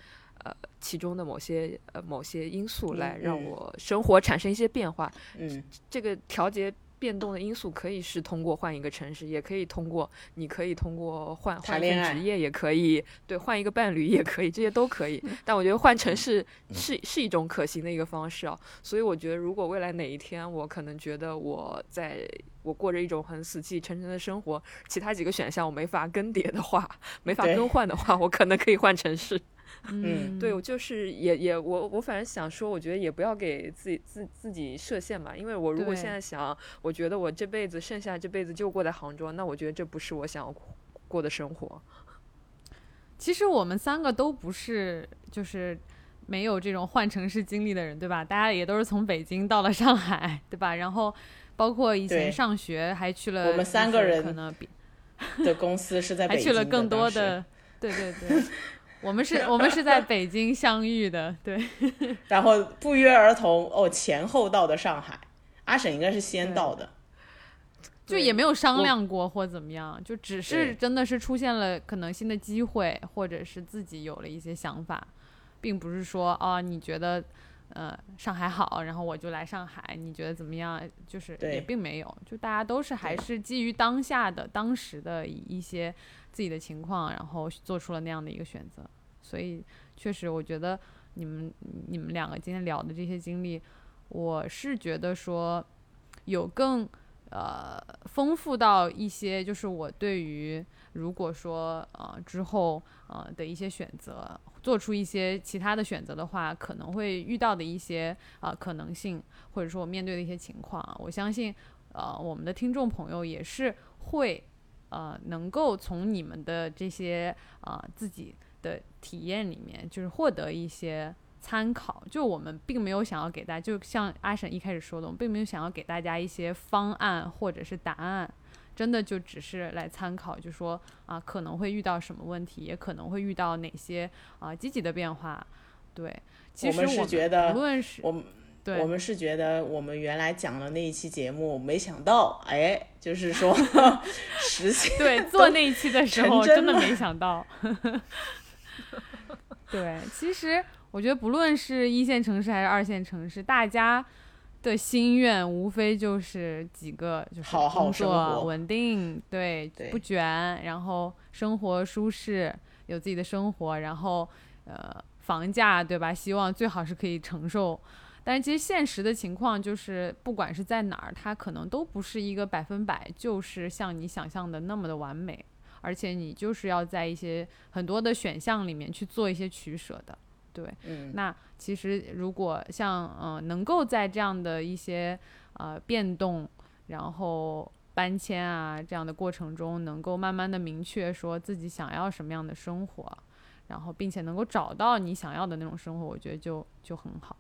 呃，其中的某些呃某些因素来让我生活产生一些变化。嗯，这个调节。变动的因素可以是通过换一个城市，也可以通过你可以通过换换一份职业，也可以对换一个伴侣也可以，这些都可以。但我觉得换城市是是一种可行的一个方式啊。所以我觉得，如果未来哪一天我可能觉得我在我过着一种很死气沉沉的生活，其他几个选项我没法更迭的话，没法更换的话，我可能可以换城市。嗯，对，我就是也也我我反正想说，我觉得也不要给自己自自己设限吧，因为我如果现在想，我觉得我这辈子剩下这辈子就过在杭州，那我觉得这不是我想要过的生活。其实我们三个都不是就是没有这种换城市经历的人，对吧？大家也都是从北京到了上海，对吧？然后包括以前上学还去了，我们三个人可能比的公司是在 还去了更多的，对对对。我们是，我们是在北京相遇的，对。然后不约而同，哦，前后到的上海。阿婶应该是先到的，就也没有商量过或怎么样，就只是真的是出现了可能新的机会，或者是自己有了一些想法，并不是说啊，你觉得呃上海好，然后我就来上海，你觉得怎么样？就是也并没有，就大家都是还是基于当下的、当时的一些。自己的情况，然后做出了那样的一个选择，所以确实，我觉得你们你们两个今天聊的这些经历，我是觉得说有更呃丰富到一些，就是我对于如果说呃之后呃的一些选择，做出一些其他的选择的话，可能会遇到的一些啊可能性，或者说我面对的一些情况，我相信呃我们的听众朋友也是会。呃，能够从你们的这些啊自己的体验里面，就是获得一些参考。就我们并没有想要给大家，就像阿婶一开始说的，我们并没有想要给大家一些方案或者是答案，真的就只是来参考，就说啊可能会遇到什么问题，也可能会遇到哪些啊积极的变化。对，其实我们是觉得，无论是我们。我们是觉得，我们原来讲的那一期节目，没想到，哎，就是说 实现对做那一期的时候，真的没想到。对，其实我觉得，不论是一线城市还是二线城市，大家的心愿无非就是几个，就是工作稳定，对，不卷，然后生活舒适，有自己的生活，然后呃，房价对吧？希望最好是可以承受。但是其实现实的情况就是，不管是在哪儿，它可能都不是一个百分百，就是像你想象的那么的完美，而且你就是要在一些很多的选项里面去做一些取舍的，对。嗯。那其实如果像嗯能够在这样的一些呃变动，然后搬迁啊这样的过程中，能够慢慢的明确说自己想要什么样的生活，然后并且能够找到你想要的那种生活，我觉得就就很好。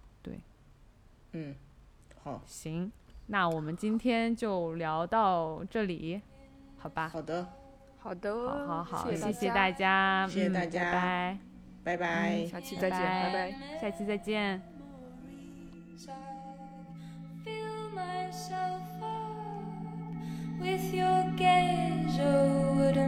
对，嗯，好，行，那我们今天就聊到这里，好吧？好的，好的，好好好，谢谢大大家，谢谢嗯大家拜拜拜。下期再见，拜拜。拜，下期再见。Myself up with your gaze. Oh, what a